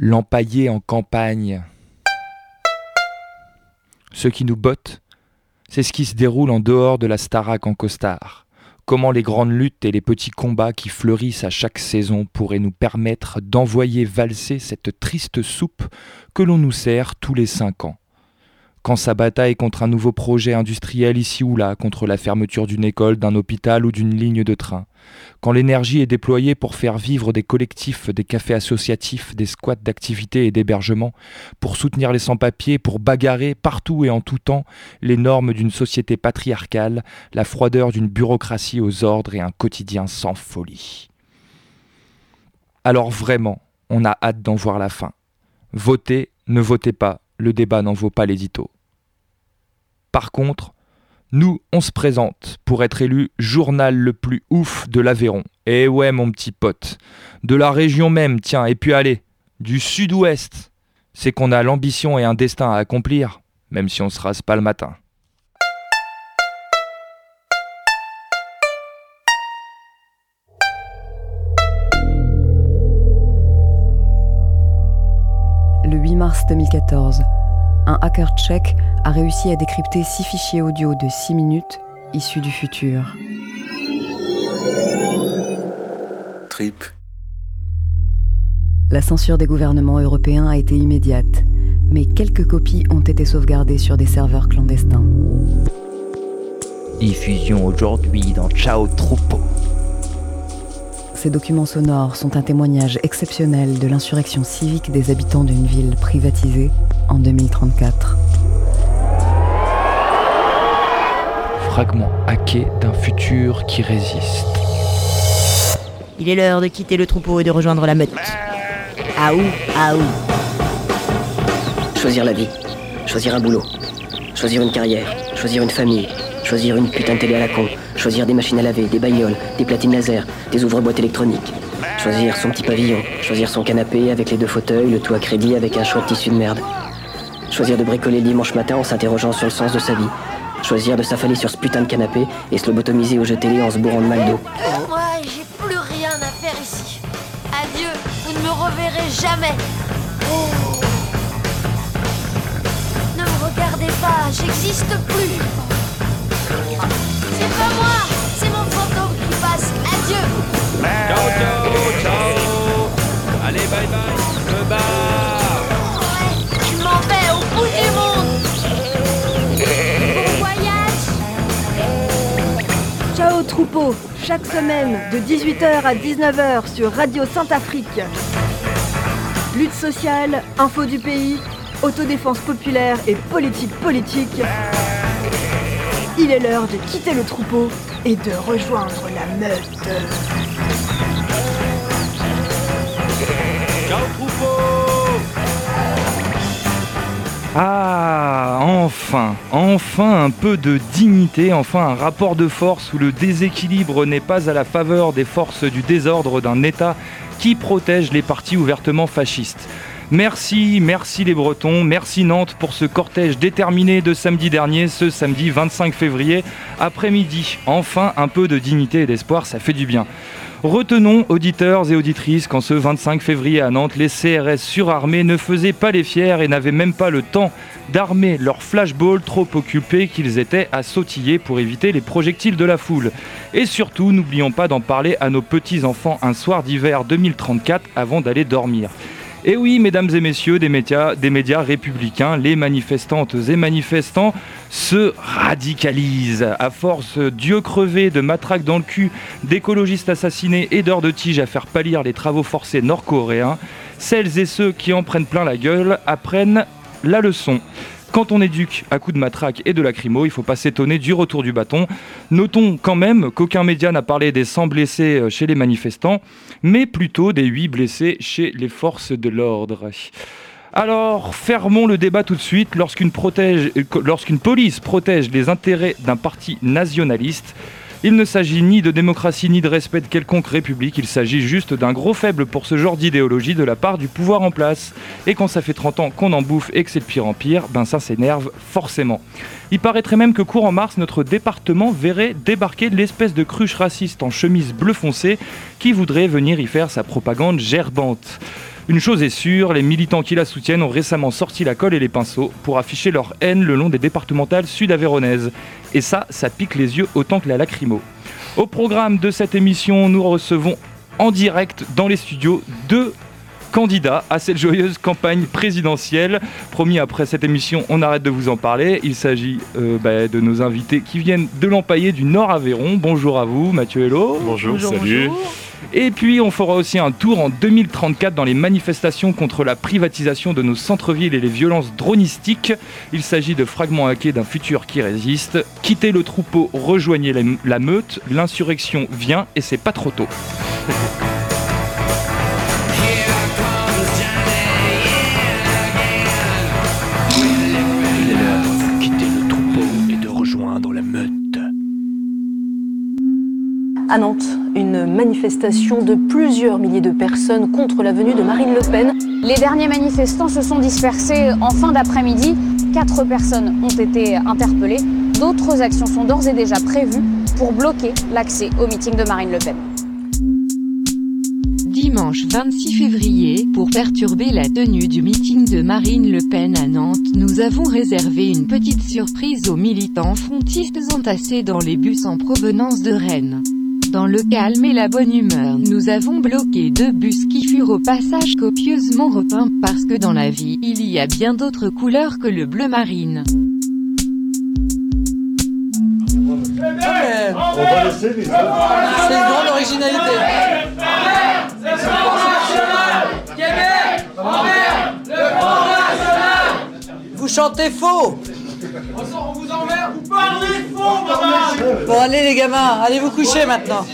l'empaillé en campagne. Ce qui nous botte, c'est ce qui se déroule en dehors de la Starac en costard. Comment les grandes luttes et les petits combats qui fleurissent à chaque saison pourraient nous permettre d'envoyer valser cette triste soupe que l'on nous sert tous les cinq ans quand sa bataille contre un nouveau projet industriel ici ou là, contre la fermeture d'une école, d'un hôpital ou d'une ligne de train, quand l'énergie est déployée pour faire vivre des collectifs, des cafés associatifs, des squats d'activité et d'hébergement, pour soutenir les sans-papiers, pour bagarrer partout et en tout temps les normes d'une société patriarcale, la froideur d'une bureaucratie aux ordres et un quotidien sans folie. Alors vraiment, on a hâte d'en voir la fin. Votez, ne votez pas, le débat n'en vaut pas l'édito. Par contre, nous, on se présente pour être élu journal le plus ouf de l'Aveyron. Eh ouais, mon petit pote. De la région même, tiens, et puis allez, du sud-ouest. C'est qu'on a l'ambition et un destin à accomplir, même si on se rase pas le matin. Le 8 mars 2014, un hacker tchèque a réussi à décrypter six fichiers audio de 6 minutes issus du futur. Trip. La censure des gouvernements européens a été immédiate, mais quelques copies ont été sauvegardées sur des serveurs clandestins. Diffusion aujourd'hui dans Ciao Troupeau. Ces documents sonores sont un témoignage exceptionnel de l'insurrection civique des habitants d'une ville privatisée en 2034. Fragment hacké d'un futur qui résiste. Il est l'heure de quitter le troupeau et de rejoindre la meute. Aou, aou. Choisir la vie, choisir un boulot, choisir une carrière, choisir une famille, choisir une putain de télé à la con, choisir des machines à laver, des bagnoles, des platines laser, des ouvre-boîtes électroniques, choisir son petit pavillon, choisir son canapé avec les deux fauteuils, le tout à crédit avec un choix de tissu de merde, choisir de bricoler le dimanche matin en s'interrogeant sur le sens de sa vie, choisir de s'affaler sur ce putain de canapé et se lobotomiser au jeu télé en se bourrant de McDo. Ouais, j'ai plus rien à faire ici. Adieu, vous ne me reverrez jamais. Oh. Ne me regardez pas, j'existe plus. C'est pas moi, c'est mon fantôme qui passe. Adieu. Ciao, ciao, ciao. Allez, bye bye. Je me barre. Ouais, je m'en vais au bout du monde. Bon voyage. Ciao troupeau, chaque semaine de 18h à 19h sur Radio Sainte-Afrique. Lutte sociale, info du pays, autodéfense populaire et politique politique. Il est l'heure de quitter le troupeau et de rejoindre la meute. Ciao, troupeau. Ah, enfin, enfin un peu de dignité, enfin un rapport de force où le déséquilibre n'est pas à la faveur des forces du désordre d'un État qui protège les partis ouvertement fascistes. Merci, merci les Bretons, merci Nantes pour ce cortège déterminé de samedi dernier, ce samedi 25 février, après-midi. Enfin un peu de dignité et d'espoir, ça fait du bien. Retenons, auditeurs et auditrices, qu'en ce 25 février à Nantes, les CRS surarmés ne faisaient pas les fiers et n'avaient même pas le temps d'armer leurs flashballs trop occupés qu'ils étaient à sautiller pour éviter les projectiles de la foule. Et surtout, n'oublions pas d'en parler à nos petits-enfants un soir d'hiver 2034 avant d'aller dormir. Et oui, mesdames et messieurs des médias, des médias républicains, les manifestantes et manifestants se radicalisent. À force d'yeux crevés, de matraques dans le cul, d'écologistes assassinés et d'heures de tige à faire pâlir les travaux forcés nord-coréens, celles et ceux qui en prennent plein la gueule apprennent la leçon. Quand on éduque à coups de matraque et de lacrymo, il ne faut pas s'étonner du retour du bâton. Notons quand même qu'aucun média n'a parlé des 100 blessés chez les manifestants, mais plutôt des 8 blessés chez les forces de l'ordre. Alors, fermons le débat tout de suite. Lorsqu'une, police protège les intérêts d'un parti nationaliste, il ne s'agit ni de démocratie ni de respect de quelconque république, il s'agit juste d'un gros faible pour ce genre d'idéologie de la part du pouvoir en place. Et quand ça fait 30 ans qu'on en bouffe et que c'est de pire en pire, ben ça s'énerve forcément. Il paraîtrait même que courant mars, notre département verrait débarquer l'espèce de cruche raciste en chemise bleu foncé qui voudrait venir y faire sa propagande gerbante. Une chose est sûre, les militants qui la soutiennent ont récemment sorti la colle et les pinceaux pour afficher leur haine le long des départementales sud-aveyronaises. Et ça, ça pique les yeux autant que la lacrymo. Au programme de cette émission, nous recevons en direct dans les studios deux candidats à cette joyeuse campagne présidentielle. Promis, après cette émission, on arrête de vous en parler. Il s'agit euh, bah, de nos invités qui viennent de l'Empaillé du Nord Aveyron. Bonjour à vous, Mathieu Hello. Bonjour, salut. Et puis on fera aussi un tour en 2034 dans les manifestations contre la privatisation de nos centres-villes et les violences dronistiques. Il s'agit de fragments hackés d'un futur qui résiste. Quittez le troupeau, rejoignez la, la meute, l'insurrection vient et c'est pas trop tôt. À Nantes, une manifestation de plusieurs milliers de personnes contre la venue de Marine Le Pen. Les derniers manifestants se sont dispersés en fin d'après-midi. Quatre personnes ont été interpellées. D'autres actions sont d'ores et déjà prévues pour bloquer l'accès au meeting de Marine Le Pen. Dimanche 26 février, pour perturber la tenue du meeting de Marine Le Pen à Nantes, nous avons réservé une petite surprise aux militants frontistes entassés dans les bus en provenance de Rennes. Dans le calme et la bonne humeur, nous avons bloqué deux bus qui furent au passage copieusement repeints parce que dans la vie, il y a bien d'autres couleurs que le bleu marine. On va laisser les autres. C'est une grande originalité. Vous chantez faux On vous emmerde, vous parlez faux, Bon allez les gamins, allez vous coucher maintenant.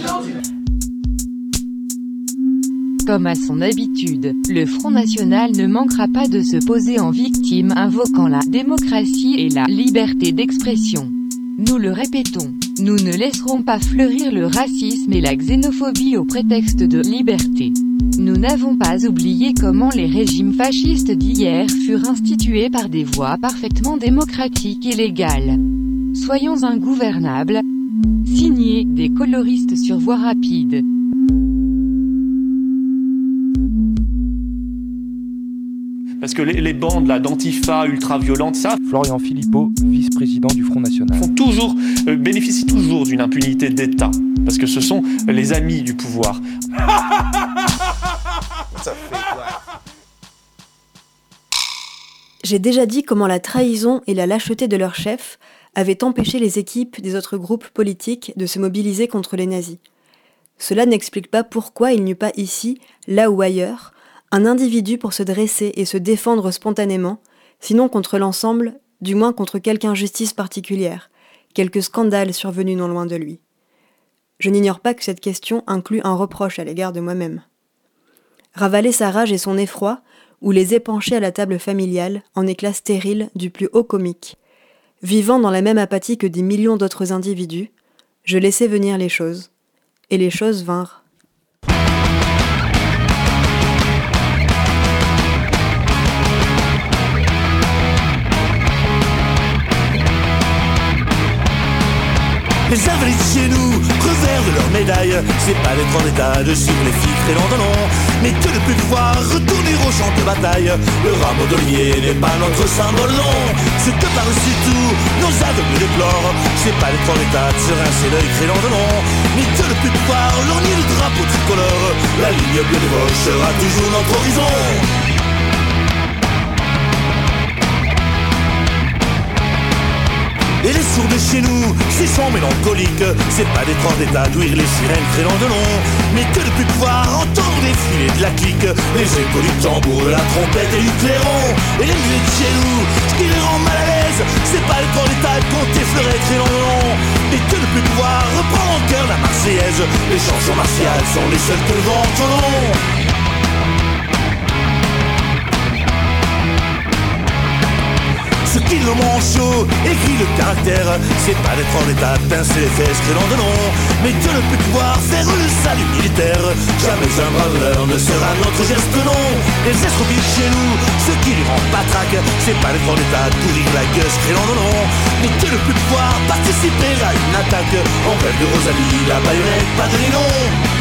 Comme à son habitude, le Front National ne manquera pas de se poser en victime invoquant la démocratie et la liberté d'expression. Nous le répétons, nous ne laisserons pas fleurir le racisme et la xénophobie au prétexte de liberté. Nous n'avons pas oublié comment les régimes fascistes d'hier furent institués par des voies parfaitement démocratiques et légales. Soyons ingouvernables. Signé des coloristes sur voie rapide. Parce que les, les bandes là d'antifa ultra-violentes, ça, Florian Philippot, vice-président du Front National. font toujours, euh, bénéficient toujours d'une impunité d'État. Parce que ce sont les amis du pouvoir. J'ai déjà dit comment la trahison et la lâcheté de leur chef avaient empêché les équipes des autres groupes politiques de se mobiliser contre les nazis. Cela n'explique pas pourquoi il n'y eut pas ici, là ou ailleurs, un individu pour se dresser et se défendre spontanément, sinon contre l'ensemble, du moins contre quelque injustice particulière, quelque scandale survenu non loin de lui. Je n'ignore pas que cette question inclut un reproche à l'égard de moi-même. Ravaler sa rage et son effroi, ou les épancher à la table familiale en éclats stériles du plus haut comique. Vivant dans la même apathie que des millions d'autres individus, je laissai venir les choses, et les choses vinrent. Les invalides chez nous revers de leurs médailles. C'est pas en état de suivre les filles créant de nom Mais que de plus pouvoir retourner au champ de bataille. Le rameau d'olivier n'est pas notre symbole non. Ce que par-dessus tout nos aveugles déplorent C'est pas d'être en état de se rincer l'œil créant de nom Mais que de plus pouvoir lorgner le drapeau tricolore La ligne bleue de Vosges sera toujours notre horizon Et les sourds de chez nous, ces sons mélancoliques, c'est pas des tranches d'état d'ouïr les sirènes créant de long, mais que de plus pouvoir entendre défiler de la clique, les échos du tambour, de la trompette et du clairon. Et les musiques de chez nous, ce qui les rend mal à l'aise, c'est pas le grand d'état compter fleuret créant de long, mais que de plus pouvoir reprendre en cœur la Marseillaise. Les chansons martiales sont les seules que le vent qui le manchot écrit le caractère. C'est pas d'être en état pincer les fesses créant de nom Mais de ne plus pouvoir faire le salut militaire. Jamais un braveur ne sera notre geste non. Les estropies chez nous, ce qui lui rend patraque C'est pas d'être en état de pourrir la gueule créant de nom Mais de ne plus pouvoir participer à une attaque. En bref de Rosalie, la baïonnette, pas de nom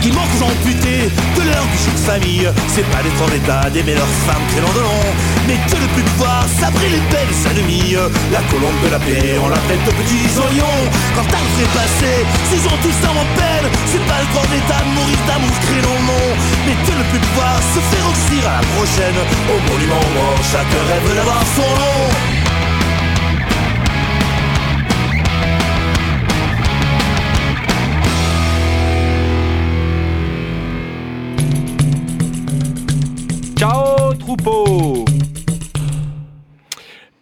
qui manquent aux amputés de leur bijoux de famille. C'est pas des trois d'état d'aimer leurs femmes traînant de long, mais que le plus pouvoir sabrer les belles ennemies. La colombe de la paix, on l'appelle de petits oignons. Quand t'as le passer, s'ils ont tous ça en peine, c'est pas le grand d'état de mourir d'amour dans le nom, mais que le plus pouvoir se faire oxyre à la prochaine. Au monument mort, chaque rêve d'avoir son nom. Troupeau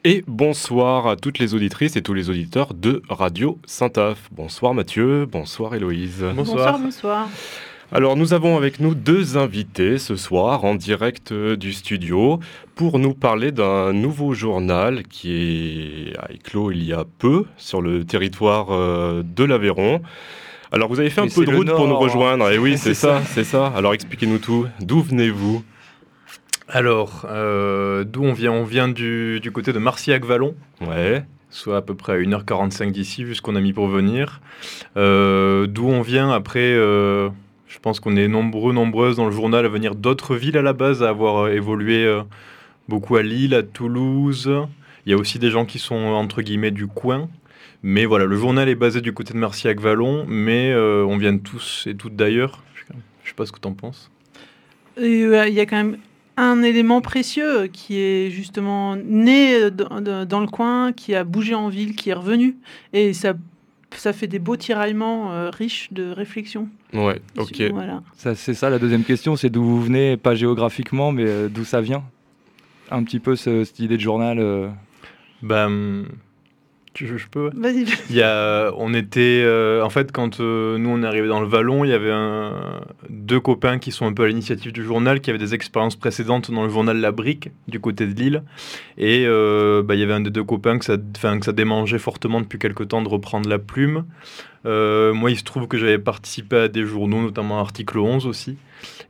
Et bonsoir à toutes les auditrices et tous les auditeurs de Radio Saint-Af. Bonsoir Mathieu, bonsoir Héloïse. Bonsoir, bonsoir. Alors nous avons avec nous deux invités ce soir en direct euh, du studio pour nous parler d'un nouveau journal qui est- a éclos il y a peu sur le territoire euh, de l'Aveyron. Alors vous avez fait un Mais peu de route pour nous rejoindre. Et oui, c'est C'est ça, ça. c'est ça. Alors expliquez-nous tout. D'où venez-vous? Alors, euh, d'où on vient? On vient du, du côté de Marcillac-Vallon. Ouais. Soit à peu près à 1h45 d'ici, vu ce qu'on a mis pour venir. Euh, d'où on vient? Après, euh, je pense qu'on est nombreux, nombreuses dans le journal à venir d'autres villes à la base, à avoir évolué beaucoup à Lille, à Toulouse. Il y a aussi des gens qui sont entre guillemets du coin. Mais voilà, le journal est basé du côté de Marcillac-Vallon, mais euh, on vient tous et toutes d'ailleurs. Je je sais pas ce que tu en penses. Il y a quand même un élément précieux qui est justement né dans, le coin, qui a bougé en ville, qui est revenu. Et ça, ça fait des beaux tiraillements euh, riches de réflexion. Ouais, ok. Voilà. Ça, c'est ça la deuxième question, c'est d'où vous venez, pas géographiquement, mais euh, d'où ça vient? Un petit peu ce- cette idée de journal. euh. Ben, tu- je, je peux. Vas-y. Il y a, on était, euh, en fait, quand euh, nous on est arrivé dans le Vallon, il y avait un, deux copains qui sont un peu à l'initiative du journal, qui avaient des expériences précédentes dans le journal La Brique du côté de Lille, et euh, bah, il y avait un des deux copains que ça, enfin, que ça démangeait fortement depuis quelque temps de reprendre la plume. Euh, moi, il se trouve que j'avais participé à des journaux, notamment Article 11 aussi.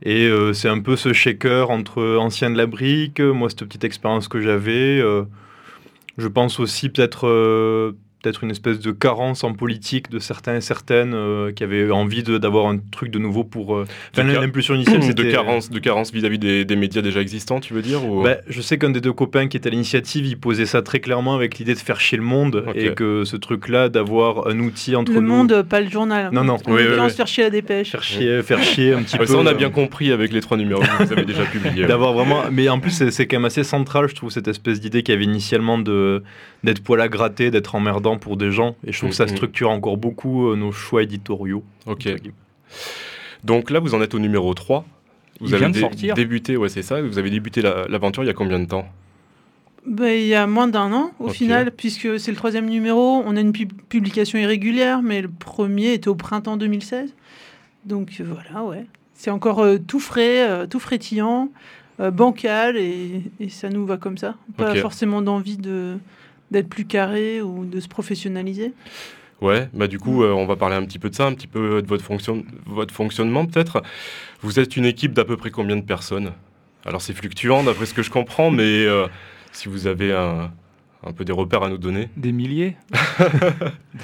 Et euh, c'est un peu ce shaker entre anciens de la brique, moi, cette petite expérience que j'avais. euh, je pense aussi peut-être euh, peut-être une espèce de carence en politique de certains et certaines euh, qui avaient envie de- d'avoir un truc de nouveau pour... euh, Enfin, De l'impulsion initiale, de c'était... carence, de carence vis-à-vis des, des médias déjà existants, tu veux dire ou... Bah, je sais qu'un des deux copains qui était à l'initiative, il posait ça très clairement avec l'idée de faire chier le monde et que ce truc-là, d'avoir un outil entre Le nous... monde, pas le journal. Non, non. Oui, oui, oui. faire chier la dépêche. Faire chier, faire chier un petit Ouais, peu. ça, on a euh, bien compris avec les trois numéros que vous avez déjà publiés. D'avoir vraiment. Mais en plus, c'est c'est quand même assez central, je trouve, cette espèce d'idée qu'il y avait initialement de d'être poil à gratter, d'être emmerdant pour des gens. Et je trouve que ça Mhm. structure encore beaucoup euh, nos choix éditoriaux. Ok. Donc là, vous en êtes au numéro 3. Vous Il avez vient de dé- sortir. débuté, ouais, c'est ça. Vous avez débuté la- l'aventure il y a combien de temps? Ben, il y a moins d'un an au final, puisque c'est le troisième numéro. On a une pub- publication irrégulière, mais le premier était au printemps 2016. Donc euh, voilà, ouais. C'est encore euh, tout frais, euh, tout frétillant, euh, bancal, et, et ça nous va comme ça. Pas forcément d'envie de d'être plus carré ou de se professionnaliser? Ouais, bah du coup, euh, on va parler un petit peu de ça, un petit peu de votre, fonction... votre fonctionnement peut-être. Vous êtes une équipe d'à peu près combien de personnes? Alors c'est fluctuant d'après ce que je comprends, mais euh, si vous avez un, un peu des repères à nous donner. Des milliers?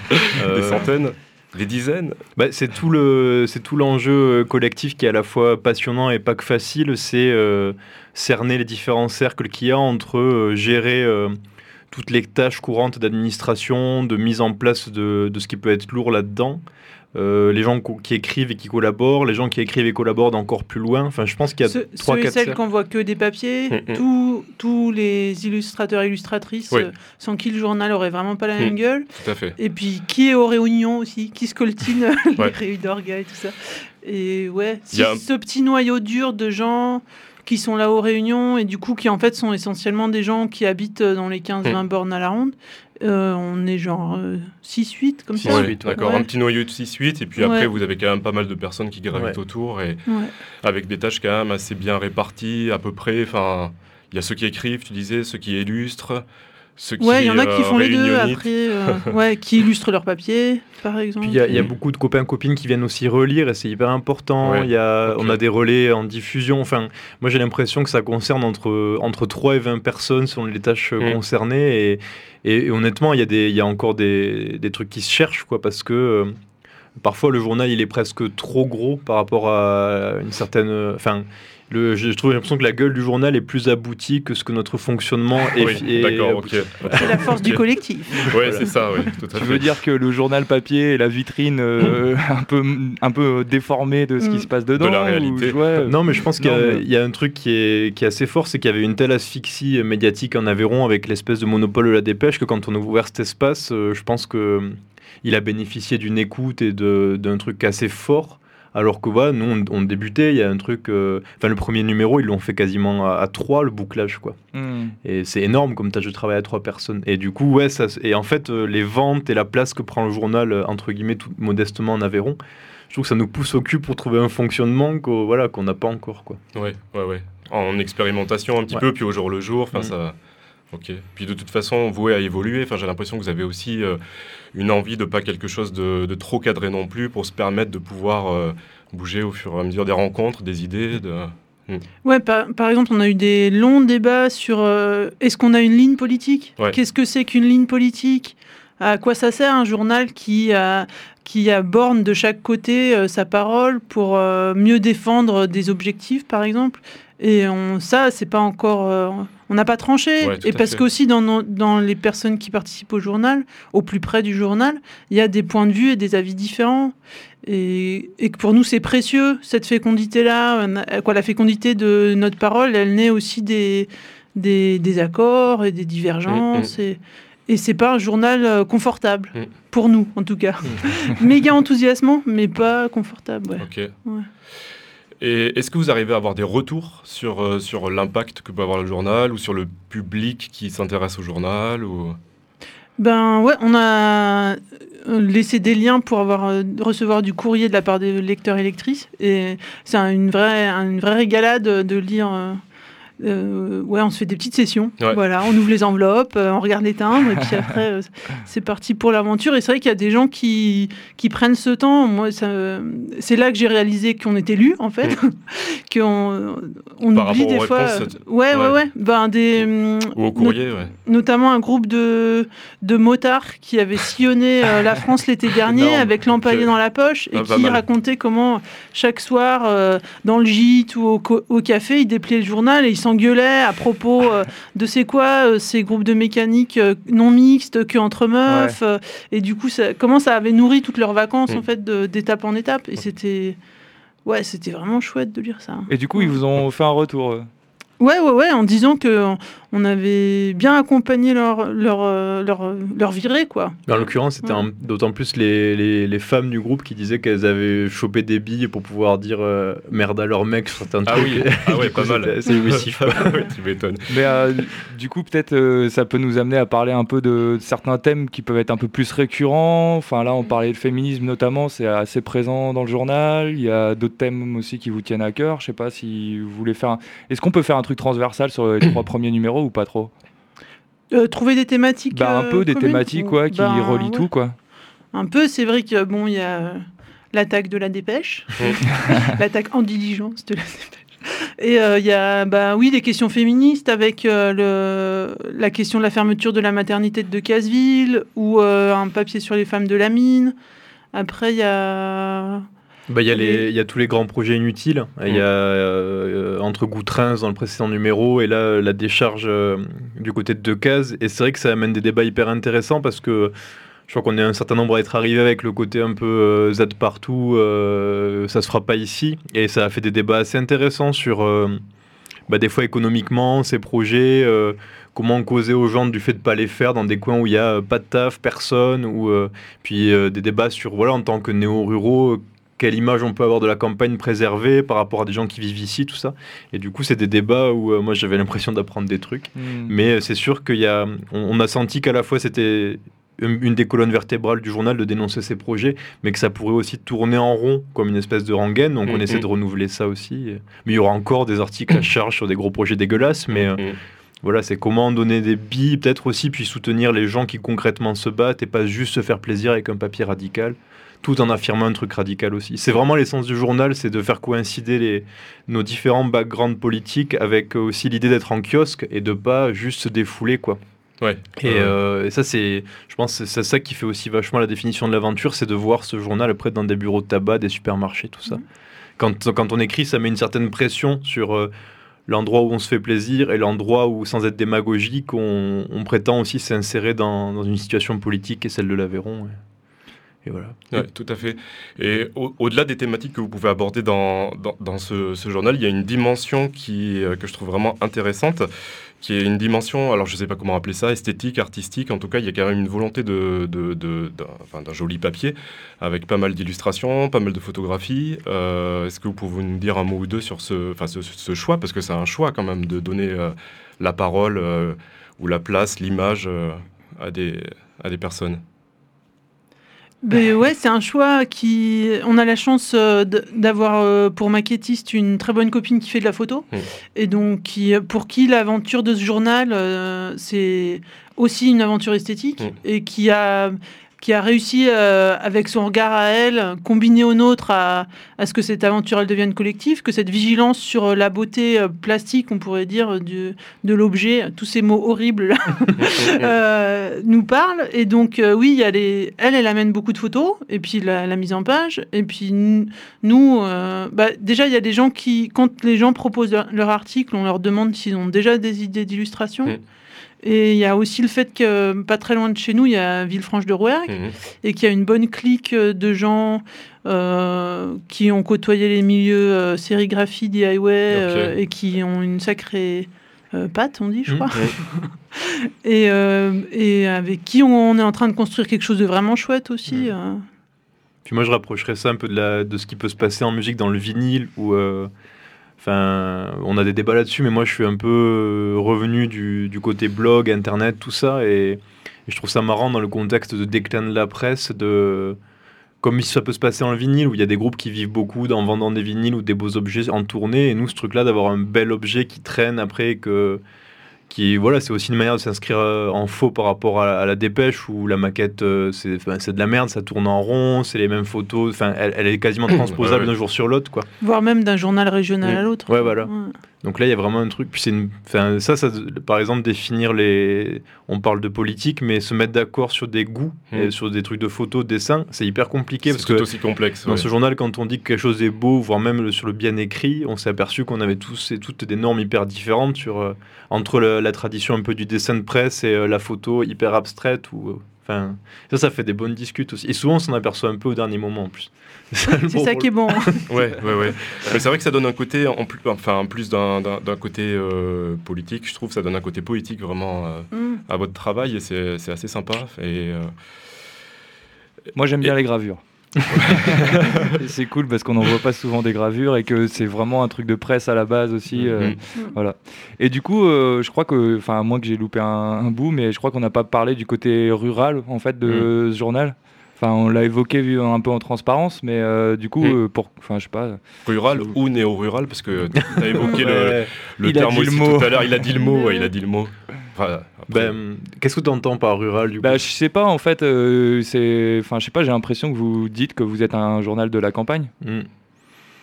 Des Euh, centaines? Des dizaines? Bah, c'est tout le c'est tout l'enjeu euh, collectif qui est à la fois passionnant et pas que facile. C'est euh, cerner les différents cercles qu'il y a entre euh, gérer euh, toutes les tâches courantes d'administration, de mise en place de, de ce qui peut être lourd là-dedans. Euh, les gens qui écrivent et qui collaborent, les gens qui écrivent et collaborent d'encore plus loin. Enfin, je pense qu'il y a Ceux, trois, ceux et quatre celles qui n'envoient que des papiers, Mm, mm. tous- tous les illustrateurs et illustratrices, Oui. euh, sans qui le journal aurait vraiment pas la même Mm, gueule. tout à fait. Et puis qui est aux réunions aussi, qui scoltine les Ouais. réunions d'orga et tout ça. Et ouais, y a un- ce petit noyau dur de gens qui sont là aux réunions et du coup qui en fait sont essentiellement des gens qui habitent euh, dans les 15-20 Mm. bornes à la ronde. Euh, on est genre 6-8 comme ça. Ouais, D'accord, Ouais. un petit noyau de 6-8, et puis Ouais. après, vous avez quand même pas mal de personnes qui gravitent Ouais. autour, et Ouais. avec des tâches quand même assez bien réparties, à peu près. Enfin, il y a ceux qui écrivent, tu disais, ceux qui illustrent, ceux. Ouais, il y en a qui euh, font les deux après, euh, ouais, qui illustrent leur papier, par exemple. Puis il y, a- il y a beaucoup de copains copines qui viennent aussi relire et c'est hyper important. Ouais, Il y a. On a des relais en diffusion. Enfin, moi j'ai l'impression que ça concerne entre, entre 3 et 20 personnes selon les tâches euh, Mm. concernées. Et, et- et honnêtement, il y, a des- il y a encore des, des trucs qui se cherchent quoi, parce que. euh, Parfois, le journal, il est presque trop gros par rapport à une certaine. Enfin, le, je trouve l'impression que la gueule du journal est plus aboutie que ce que notre fonctionnement est. Oui, est d'accord, ok. C'est la force du collectif. Ouais, c'est ça, oui, tout à Tu fait. veux dire que le journal papier est la vitrine euh, un, peu, un peu déformée de ce qui Mm. se passe dedans de la ou- réalité. ouais, non, mais je pense qu'il y, a- mais- il y a un truc qui est, qui est assez fort, c'est qu'il y avait une telle asphyxie médiatique en Aveyron avec l'espèce de monopole de la dépêche que quand on a ouvert cet espace, euh, je pense que euh, il a bénéficié d'une écoute et d'un truc assez fort. Alors que voilà, nous, on, on débutait, il y a un truc... euh, Enfin, le premier numéro, ils l'ont fait quasiment à, à trois, le bouclage, quoi. Mm. Et c'est énorme comme tâche de travail à trois personnes. Et du coup, ouais, ça, et en fait, euh, les ventes et la place que prend le journal, euh, entre guillemets, tout modestement en Aveyron, je trouve que ça nous pousse au cul pour trouver un fonctionnement qu'au- voilà, qu'on n'a pas encore. Quoi. Ouais, ouais, ouais. En expérimentation un petit Ouais. peu, puis au jour le jour. Enfin, Mm. ça. Ok. Puis de toute façon, voué à évoluer. Enfin, j'ai l'impression que vous avez aussi euh, une envie de pas quelque chose de, de trop cadré non plus pour se permettre de pouvoir euh, bouger au fur et à mesure des rencontres, des idées. De... Mm. Ouais, par, par exemple, on a eu des longs débats sur euh, est-ce qu'on a une ligne politique? Ouais. Qu'est-ce que c'est qu'une ligne politique? À quoi ça sert un journal qui, a, qui aborne de chaque côté sa parole pour mieux défendre des objectifs, par exemple? Et on, ça, c'est pas encore. On n'a pas tranché. Ouais, Et parce qu'aussi, dans, nos- dans les personnes qui participent au journal, au plus près du journal, il y a des points de vue et des avis différents. Et, et que pour nous, c'est précieux, cette fécondité-là. Euh, Quoi, la fécondité de notre parole, elle naît aussi des, des, des accords et des divergences. Mm, Et, et c'est pas un journal euh, confortable, Mm. pour nous en tout cas. Méga enthousiasmant, mais pas confortable. Ouais. Ok. Ouais. Et est-ce que vous arrivez à avoir des retours sur, euh, sur l'impact que peut avoir le journal ou sur le public qui s'intéresse au journal ou... Ben ouais, on a euh, laissé des liens pour avoir euh, recevoir du courrier de la part des lecteurs et lectrices et c'est un- une vraie une vraie régalade de lire. Euh, ouais, on se fait des petites sessions. Ouais. Voilà, on ouvre les enveloppes, euh, on regarde les timbres et puis après euh, c'est parti pour l'aventure. Et c'est vrai qu'il y a des gens qui qui prennent ce temps. Moi, c'est là que j'ai réalisé qu'on était lu en fait, qu'on on Par oublie des fois. réponses, ouais, ouais, ouais. ouais, Ben des hum, Ou au courrier, ouais. notamment un groupe de, de motards qui avait sillonné la France l'été dernier avec l'empaillé Je- dans la poche et Ah, pas qui racontait comment chaque soir dans le gîte ou au, au café ils dépliaient le journal et ils s'engueulaient à propos euh, de c'est quoi euh, ces groupes de mécaniques euh, non mixtes que entre meufs et du coup ça, comment ça avait nourri toutes leurs vacances Mm. en fait d'étape en étape et c'était ouais c'était vraiment chouette de lire ça Et du coup, ils vous ont fait un retour. Euh. Ouais, ouais, ouais, en disant que on avait bien accompagné leur, leur, euh, leur, leur virée, quoi. En l'occurrence, c'était Ouais. d'autant plus les, les, les femmes du groupe qui disaient qu'elles avaient chopé des billes pour pouvoir dire euh, merde à leur mec sur certains Ah trucs. oui, ah ouais, coup, pas mal. assez jouissif. quoi. Ouais, tu m'étonnes. Mais euh, du coup, peut-être euh, ça peut nous amener à parler un peu de certains thèmes qui peuvent être un peu plus récurrents. Enfin, là, on parlait de féminisme notamment, c'est assez présent dans le journal. Il y a d'autres thèmes aussi qui vous tiennent à cœur. Je sais pas si vous voulez faire. un- Est-ce qu'on peut faire un truc transversal sur les trois premiers numéros ou pas trop Euh, trouver des thématiques. Bah, un euh, peu des thématiques, ou- ouais, qui Ben, relient ouais. tout, quoi. Un peu, c'est vrai que bon, il y a euh, l'attaque de la dépêche, l'attaque en diligence de la dépêche. Et euh, il y a, bah oui, les questions féministes avec euh, le, la question de la fermeture de la maternité de Decazeville ou euh, un papier sur les femmes de la mine. Après, il y a. Bah, Il y, a Les- les- il y a tous les grands projets inutiles. Il y a euh, entre Goutrins dans le précédent numéro et là la décharge euh, du côté de Decazes. Et c'est vrai que ça amène des débats hyper intéressants parce que je crois qu'on est un certain nombre à être arrivé avec le côté un peu euh, Z partout, euh, ça se fera pas ici. Et ça a fait des débats assez intéressants sur euh, bah, des fois économiquement ces projets. euh, Comment causer aux gens du fait de pas les faire dans des coins où il y a euh, pas de taf, personne, ou euh, puis euh, des débats sur voilà en tant que néo-ruraux, euh, quelle image on peut avoir de la campagne préservée par rapport à des gens qui vivent ici, tout ça. Et du coup, c'est des débats où euh, moi j'avais l'impression d'apprendre des trucs. Mm. Mais euh, c'est sûr qu'il y a, on, on a senti qu'à la fois c'était une des colonnes vertébrales du journal de dénoncer ces projets, mais que ça pourrait aussi tourner en rond comme une espèce de rengaine. Donc on Mhm. essaie de renouveler ça aussi. Mais il y aura encore des articles à charge sur des gros projets dégueulasses. Mais euh, voilà, c'est comment donner des billes, peut-être aussi, puis soutenir les gens qui concrètement se battent et pas juste se faire plaisir avec un papier radical, tout en affirmant un truc radical aussi. C'est vraiment l'essence du journal, c'est de faire coïncider les, nos différents backgrounds politiques avec aussi l'idée d'être en kiosque et de pas juste se défouler, quoi. Ouais. Et, Ouais. euh, et ça, c'est, je pense, que c'est ça qui fait aussi vachement la définition de l'aventure, c'est de voir ce journal après dans des bureaux de tabac, des supermarchés, tout ça. Quand, quand on écrit, ça met une certaine pression sur euh, l'endroit où on se fait plaisir et l'endroit où, sans être démagogique, on, on prétend aussi s'insérer dans, dans une situation politique et celle de l'Aveyron. Et, tout à fait. Et au- au-delà des thématiques que vous pouvez aborder dans, dans, ce, journal, il y a une dimension qui, euh, que je trouve vraiment intéressante, qui est une dimension, alors je ne sais pas comment appeler ça, esthétique, artistique. En tout cas, il y a quand même une volonté de, de- de- d'un, d'un joli papier, avec pas mal d'illustrations, pas mal de photographies. Euh, Est-ce que vous pouvez nous dire un mot ou deux sur ce, ce, choix? Parce que c'est un choix quand même de donner euh, la parole ou la place, l'image à, des, à des personnes. Ben ouais, c'est un choix qui. On a la chance euh, d'avoir euh, pour maquettiste une très bonne copine qui fait de la photo. Et donc, qui, pour qui l'aventure de ce journal, euh, c'est aussi une aventure esthétique. Et qui a, qui a réussi, euh, avec son regard à elle, combiné au nôtre, à, à ce que cette aventure elle devienne collective, que cette vigilance sur euh, la beauté euh, plastique, on pourrait dire, du, de l'objet, tous ces mots horribles là, euh, nous parle. Et donc, euh, oui, il y a les... elle, elle amène beaucoup de photos, et puis la, la mise en page. Et puis nous, bah, déjà, il y a des gens qui, quand les gens proposent leur, leur article, on leur demande s'ils ont déjà des idées d'illustration. Et il y a aussi le fait que, pas très loin de chez nous, il y a Villefranche-de-Rouergue, Mhm. et qu'il y a une bonne clique euh, de gens euh, qui ont côtoyé les milieux euh, sérigraphie, DIY, euh, et qui ont une sacrée euh, patte, on dit, je Mhm. crois. et, euh, et avec qui on est en train de construire quelque chose de vraiment chouette aussi. euh. Puis moi, je rapprocherais ça un peu de, la, de ce qui peut se passer en musique dans le vinyle, où, euh, enfin, on a des débats là-dessus, mais moi, je suis un peu euh, revenu du, du côté blog, internet, tout ça, et, je trouve ça marrant dans le contexte de déclin de la presse, de comme ça peut se passer en vinyle, où il y a des groupes qui vivent beaucoup en vendant des vinyles ou des beaux objets en tournée, et nous, ce truc-là, d'avoir un bel objet qui traîne après, que qui voilà c'est aussi une manière de s'inscrire euh, en faux par rapport à, à la dépêche où la maquette euh, c'est c'est de la merde ça tourne en rond c'est les mêmes photos enfin elle, elle est quasiment transposable Ouais, ouais. d'un jour sur l'autre quoi Voire même d'un journal régional à l'autre. ouais voilà Ouais. donc là il y a vraiment un truc puis c'est une enfin ça ça par exemple définir les on parle de politique mais se mettre d'accord sur des goûts Mm. et sur des trucs de photos de dessin c'est hyper compliqué C'est parce tout que aussi complexe, dans ouais. ce journal quand on dit que quelque chose est beau voire même le- sur le bien écrit on s'est aperçu qu'on avait tous et toutes des normes hyper différentes sur euh, entre le- la tradition un peu du dessin de presse et euh, la photo hyper abstraite ou euh, enfin ça ça fait des bonnes discutes aussi et souvent on s'en aperçoit un peu au dernier moment en plus C'est ça qui est bon. ouais, ouais, ouais. Mais c'est vrai que ça donne un côté, en plus, enfin, en plus d'un, côté euh, politique, je trouve, ça donne un côté poétique vraiment euh, Mm. à votre travail et c'est, c'est assez sympa. Et, euh, Moi, j'aime bien les gravures. C'est cool parce qu'on n'en voit pas souvent des gravures et que c'est vraiment un truc de presse à la base aussi. euh, Mhm. voilà. Et du coup, euh, je crois que, enfin, à moins que j'ai loupé un, un bout, mais je crois qu'on n'a pas parlé du côté rural en fait de ce journal. Enfin, on l'a évoqué vu un peu en transparence, mais euh, du coup, euh, pour, enfin, je sais pas. rural ou néo-rural, parce que tu as évoqué Ouais. le, le Il a terme dit le aussi mot. tout à l'heure. Il a dit le mot, ouais, il a dit le mot. Enfin, après- Ben, qu'est-ce que tu entends par rural du coup Bah, je sais pas, en fait, euh, c'est, enfin, je sais pas, j'ai l'impression que vous dites que vous êtes un journal de la campagne. Mm.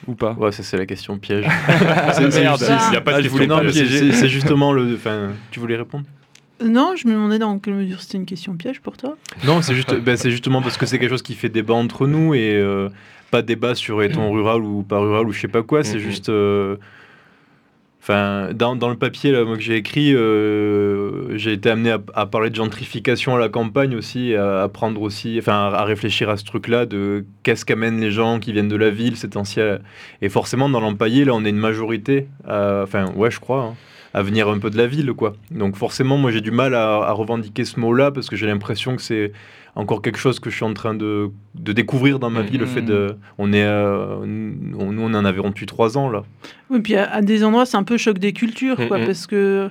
Ou pas Ouais, ça c'est la question piège. C'est- Merde. il a pas de question piège. justement le. Enfin, tu voulais répondre? Non, je me demandais dans quelle mesure c'était une question piège pour toi. Non, c'est juste, ben, c'est justement parce que c'est quelque chose qui fait débat entre nous et euh, pas débat sur est-on rural ou pas rural ou je sais pas quoi. C'est Mhm. juste. euh, Enfin, dans, dans le papier que j'ai écrit, euh, j'ai été amené à, parler de gentrification à la campagne aussi, à, prendre aussi, enfin, à, réfléchir à ce truc-là de qu'est-ce qu'amènent les gens qui viennent de la ville, c'est ancien. Et forcément, dans l'empaillé, là, on est une majorité, à- enfin, ouais, je crois, hein, à venir un peu de la ville, quoi. Donc forcément, moi, j'ai du mal à revendiquer ce mot-là parce que j'ai l'impression que c'est encore quelque chose que je suis en train de, de découvrir dans ma vie, le fait de... On est... euh, on- nous, on en avait depuis trois ans, là. Oui, puis à, à des endroits, c'est un peu choc des cultures, quoi, Mhm. parce que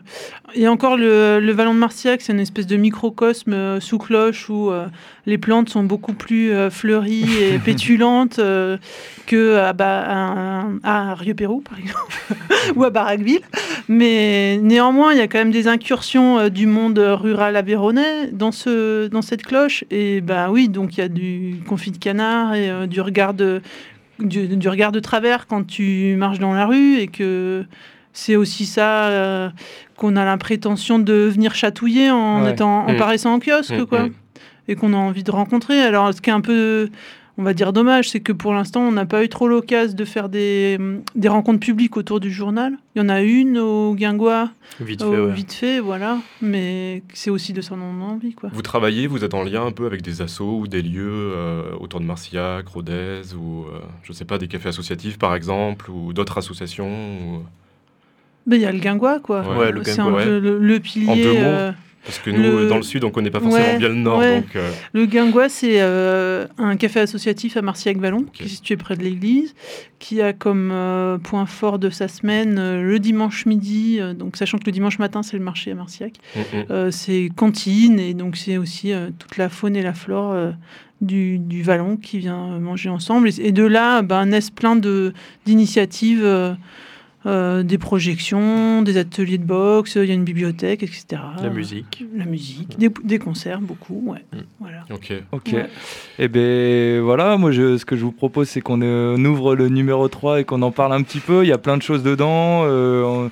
a encore le, le Vallon de Marciac, c'est une espèce de microcosme euh, sous cloche où euh, les plantes sont beaucoup plus euh, fleuries et pétulantes euh, que à, Ba- à, à Rieux-Pérou, par exemple, ou à Barraqueville. Mais néanmoins, il y a quand même des incursions euh, du monde rural aveyronais dans, ce, dans cette cloche. Et bah oui, donc il y a du confit de canard et euh, du regard de du, du regard de travers quand tu marches dans la rue et que c'est aussi ça euh, qu'on a la prétention de venir chatouiller en, Ouais. étant, en Mm. paraissant en kiosque, Mm, quoi. mm. Et qu'on a envie de rencontrer. Alors, ce qui est un peu, on va dire, dommage, c'est que pour l'instant, on n'a pas eu trop l'occasion de faire des, des rencontres publiques autour du journal. Il y en a une au Guingois. Vite au- fait, ouais. Vite fait, voilà. Mais c'est aussi de ça dont on a envie, quoi. Vous travaillez, vous êtes en lien un peu avec des assos ou des lieux euh, autour de Marciac, Rodez, ou euh, je sais pas, des cafés associatifs par exemple, ou d'autres associations ou- Il y a le Guingois, quoi. Ouais, Ouais, le c'est ouais. le pilier. En deux mots, euh, parce que nous, le- dans le sud, on connaît pas forcément Ouais, bien le nord, ouais. donc... euh, Le Guingois, c'est euh, un café associatif à Marciac-Vallon, qui est situé près de l'église, qui a comme euh, point fort de sa semaine euh, le dimanche midi, euh, donc sachant que le dimanche matin, c'est le marché à Marciac. Mhm. Euh, c'est cantine, et donc c'est aussi euh, toute la faune et la flore euh, du, du Vallon qui vient euh, manger ensemble. Et, et de là, ben, naissent plein de- d'initiatives. Euh, des projections, des ateliers de boxe, il y a une bibliothèque, etc. La musique. La musique, des, des concerts, beaucoup, ouais. Voilà. Ok. Ok. Ouais. Et ben voilà, moi je, ce que je vous propose c'est qu'on euh, ouvre le numéro 3 et qu'on en parle un petit peu. Il y a plein de choses dedans. euh, on,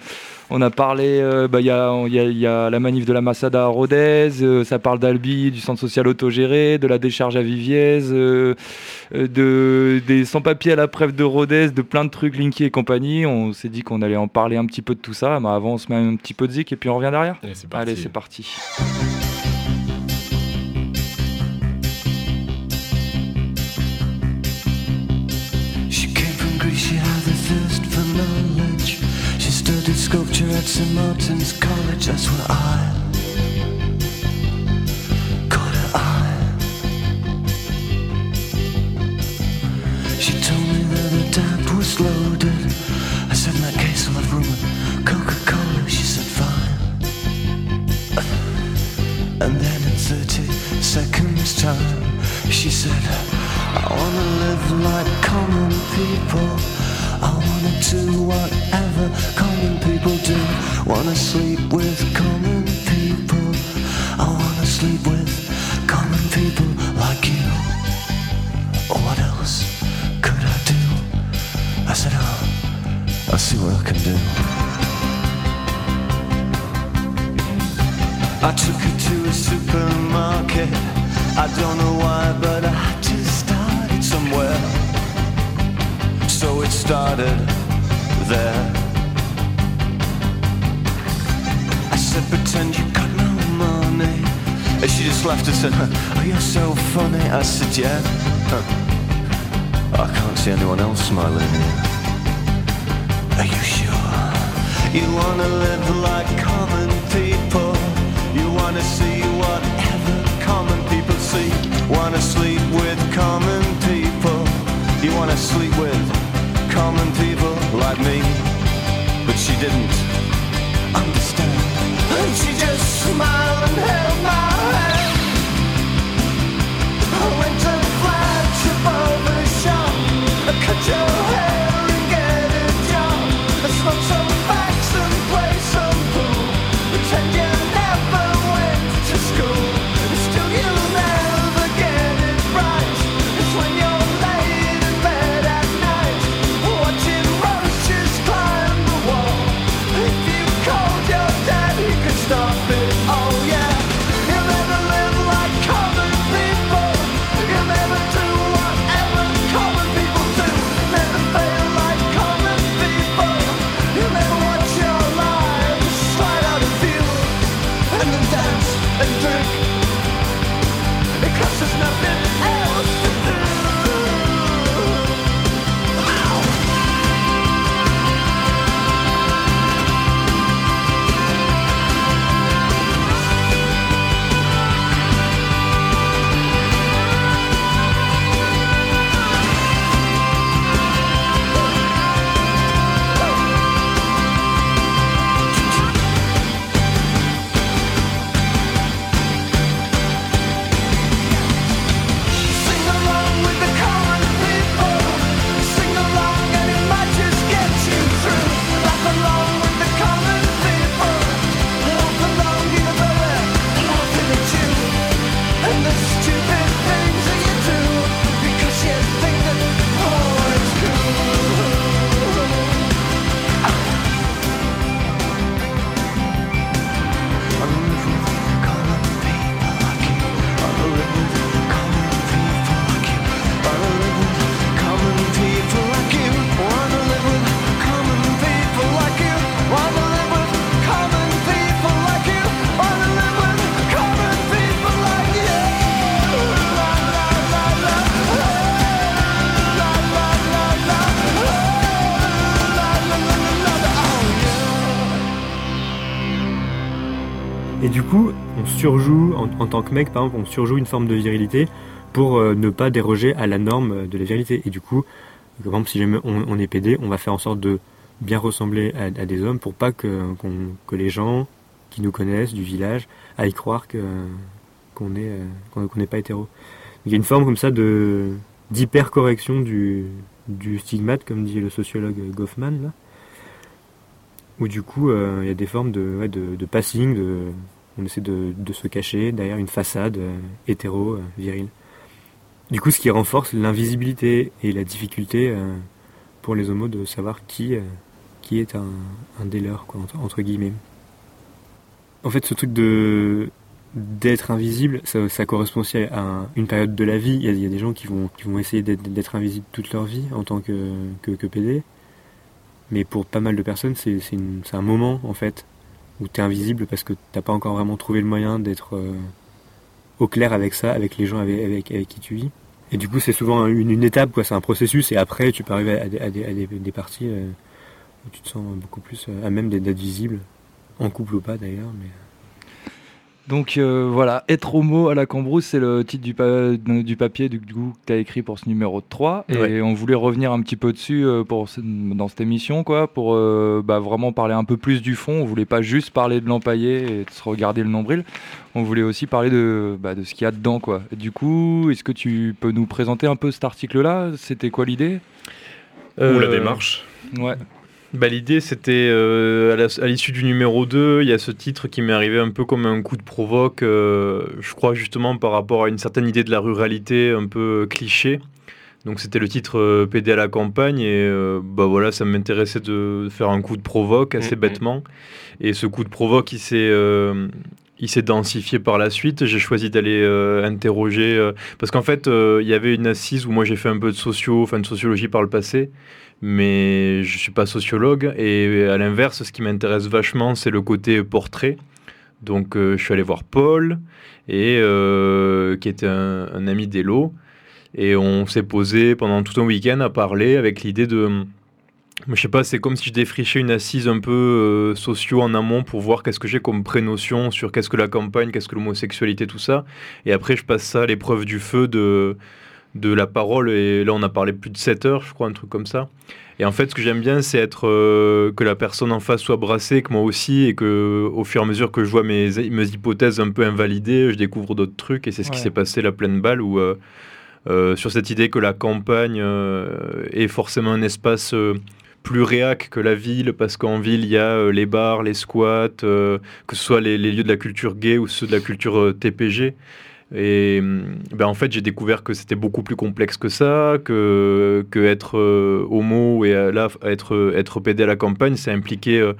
on a parlé, euh, bah, il y, a, il y a- il y a la manif de la Massada à Rodez, euh, ça parle d'Albi, du centre social autogéré, de la décharge à Viviez, euh, de, des sans-papiers à la preuve de Rodez, de plein de trucs, Linky et compagnie. On s'est dit qu'on allait en parler un petit peu de tout ça, mais avant on se met un petit peu de zik et puis on revient derrière. Allez, c'est parti. Allez, sculpture at St. Martin's College, that's where I caught her eye. She told me that the tap was loaded. I said, in that case, I'll have room with Coca Cola. She said, fine. And then in 30 seconds time She said I wanna live like common people I wanna do whatever common Wanna sleep with common people I wanna sleep with common people like you What else could I do? I said oh, I'll see what I can do I took her to a supermarket. I don't know why, but I had to start it somewhere. So it started there. Pretend you got no money. And she just laughed and said, Oh, you're so funny. I said, Yeah. Huh. I can't see anyone else smiling here. Are you sure? You wanna live like common people. You wanna see whatever common people see. Wanna sleep with common people. You wanna sleep with common people like me. But she didn't understand. And she just smiled and held my hand. I went to surjoue, en, tant que mec, par exemple, on surjoue une forme de virilité pour euh, ne pas déroger à la norme de la virilité. Et du coup, par exemple, si jamais on, est pédé, on va faire en sorte de bien ressembler à, des hommes pour pas que, les gens qui nous connaissent du village aillent croire qu'on est, euh, n'est pas hétéro. Il y a une forme comme ça de d'hyper-correction du, stigmate, comme dit le sociologue Goffman, là, où du coup, euh, il y a des formes de passing, de, on essaie de, se cacher derrière une façade euh, hétéro, euh. Du coup, ce qui renforce l'invisibilité et la difficulté euh, pour les homos de savoir qui, qui est un, un des leurs, entre, guillemets. En fait, ce truc de d'être invisible, ça, correspond aussi à un- une période de la vie. Il y a, des gens qui vont, qui vont essayer d'être invisibles toute leur vie en tant que, que, que PD. Mais pour pas mal de personnes, c'est un moment, en fait, où tu es invisible parce que t'as pas encore vraiment trouvé le moyen d'être euh, au clair avec ça, avec les gens avec, avec, qui tu vis. Et du coup, c'est souvent une, étape, quoi. C'est un processus, et après, tu peux arriver à, des- parties euh, où tu te sens beaucoup plus euh, à même d'être d'être visible, en couple ou pas d'ailleurs. Mais... Donc euh, voilà, être homo à la Cambrousse, c'est le titre du, pa- du papier du coup que tu as écrit pour ce numéro 3. Et Ouais. on voulait revenir un petit peu dessus euh, pour, dans cette émission, quoi, pour euh, bah, vraiment parler un peu plus du fond. On voulait pas juste parler de l'empaillé et de se regarder le nombril. On voulait aussi parler de, bah, de ce qu'il y a dedans. Quoi. Et du coup, est-ce que tu peux nous présenter un peu cet article-là? C'était quoi l'idée? Ou la démarche Ouais. Bah, L'idée, c'était euh, à l'issue du numéro 2, il y a ce titre qui m'est arrivé un peu comme un coup de provoque, euh, je crois justement par rapport à une certaine idée de la ruralité un peu cliché. Donc c'était le titre euh, PD à la campagne et euh, bah voilà, ça m'intéressait de faire un coup de provoque assez Mhm. bêtement. Et ce coup de provoque, il s'est euh, il s'est densifié par la suite. J'ai choisi d'aller euh, interroger euh, parce qu'en fait, euh, il y avait une assise où moi j'ai fait un peu de socio, enfin de sociologie par le passé, mais je suis pas sociologue. Et à l'inverse, ce qui m'intéresse vachement, c'est le côté portrait. Donc euh, je suis allé voir Paul et euh, qui était un, ami d'Elo. Et on s'est posé pendant tout un week-end à parler avec l'idée de. Je sais pas, c'est comme si je défrichais une assise un peu euh, socio en amont pour voir qu'est-ce que j'ai comme prénotion sur qu'est-ce que la campagne, qu'est-ce que l'homosexualité, tout ça. Et après, je passe ça à l'épreuve du feu de, de la parole. Et là, on a parlé plus de 7 heures, je crois, un truc comme ça. Et en fait, ce que j'aime bien, c'est être euh, que la personne en face soit brassée, que moi aussi, et que au fur et à mesure que je vois mes, mes hypothèses un peu invalidées, je découvre d'autres trucs. Et c'est ce qui s'est passé la pleine balle où. euh, euh, sur cette idée que la campagne est forcément un espace plus réac que la ville, parce qu'en ville, il y a euh, les bars, les squats, euh, que ce soit les, les lieux de la culture gay ou ceux de la culture euh, TPG. Et hum, ben, en fait, j'ai découvert que c'était beaucoup plus complexe que ça, que, que être euh, homo et là, être, être PD à la campagne, ça impliquait euh,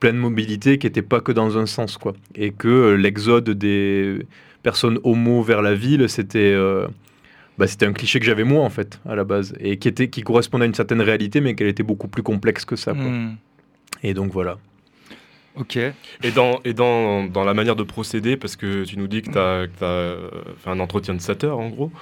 pleine mobilité qui n'était pas que dans un sens. Quoi. Et que euh, l'exode des personnes homo vers la ville, c'était euh, bah, c'était un cliché que j'avais moi en fait à la base et qui était qui correspondait à une certaine réalité mais qu'elle était beaucoup plus complexe que ça quoi. Hmm. et donc voilà Ok. Et dans, et dans, dans la manière de procéder, parce que tu nous dis que tu as, fait un entretien de 7 heures en gros,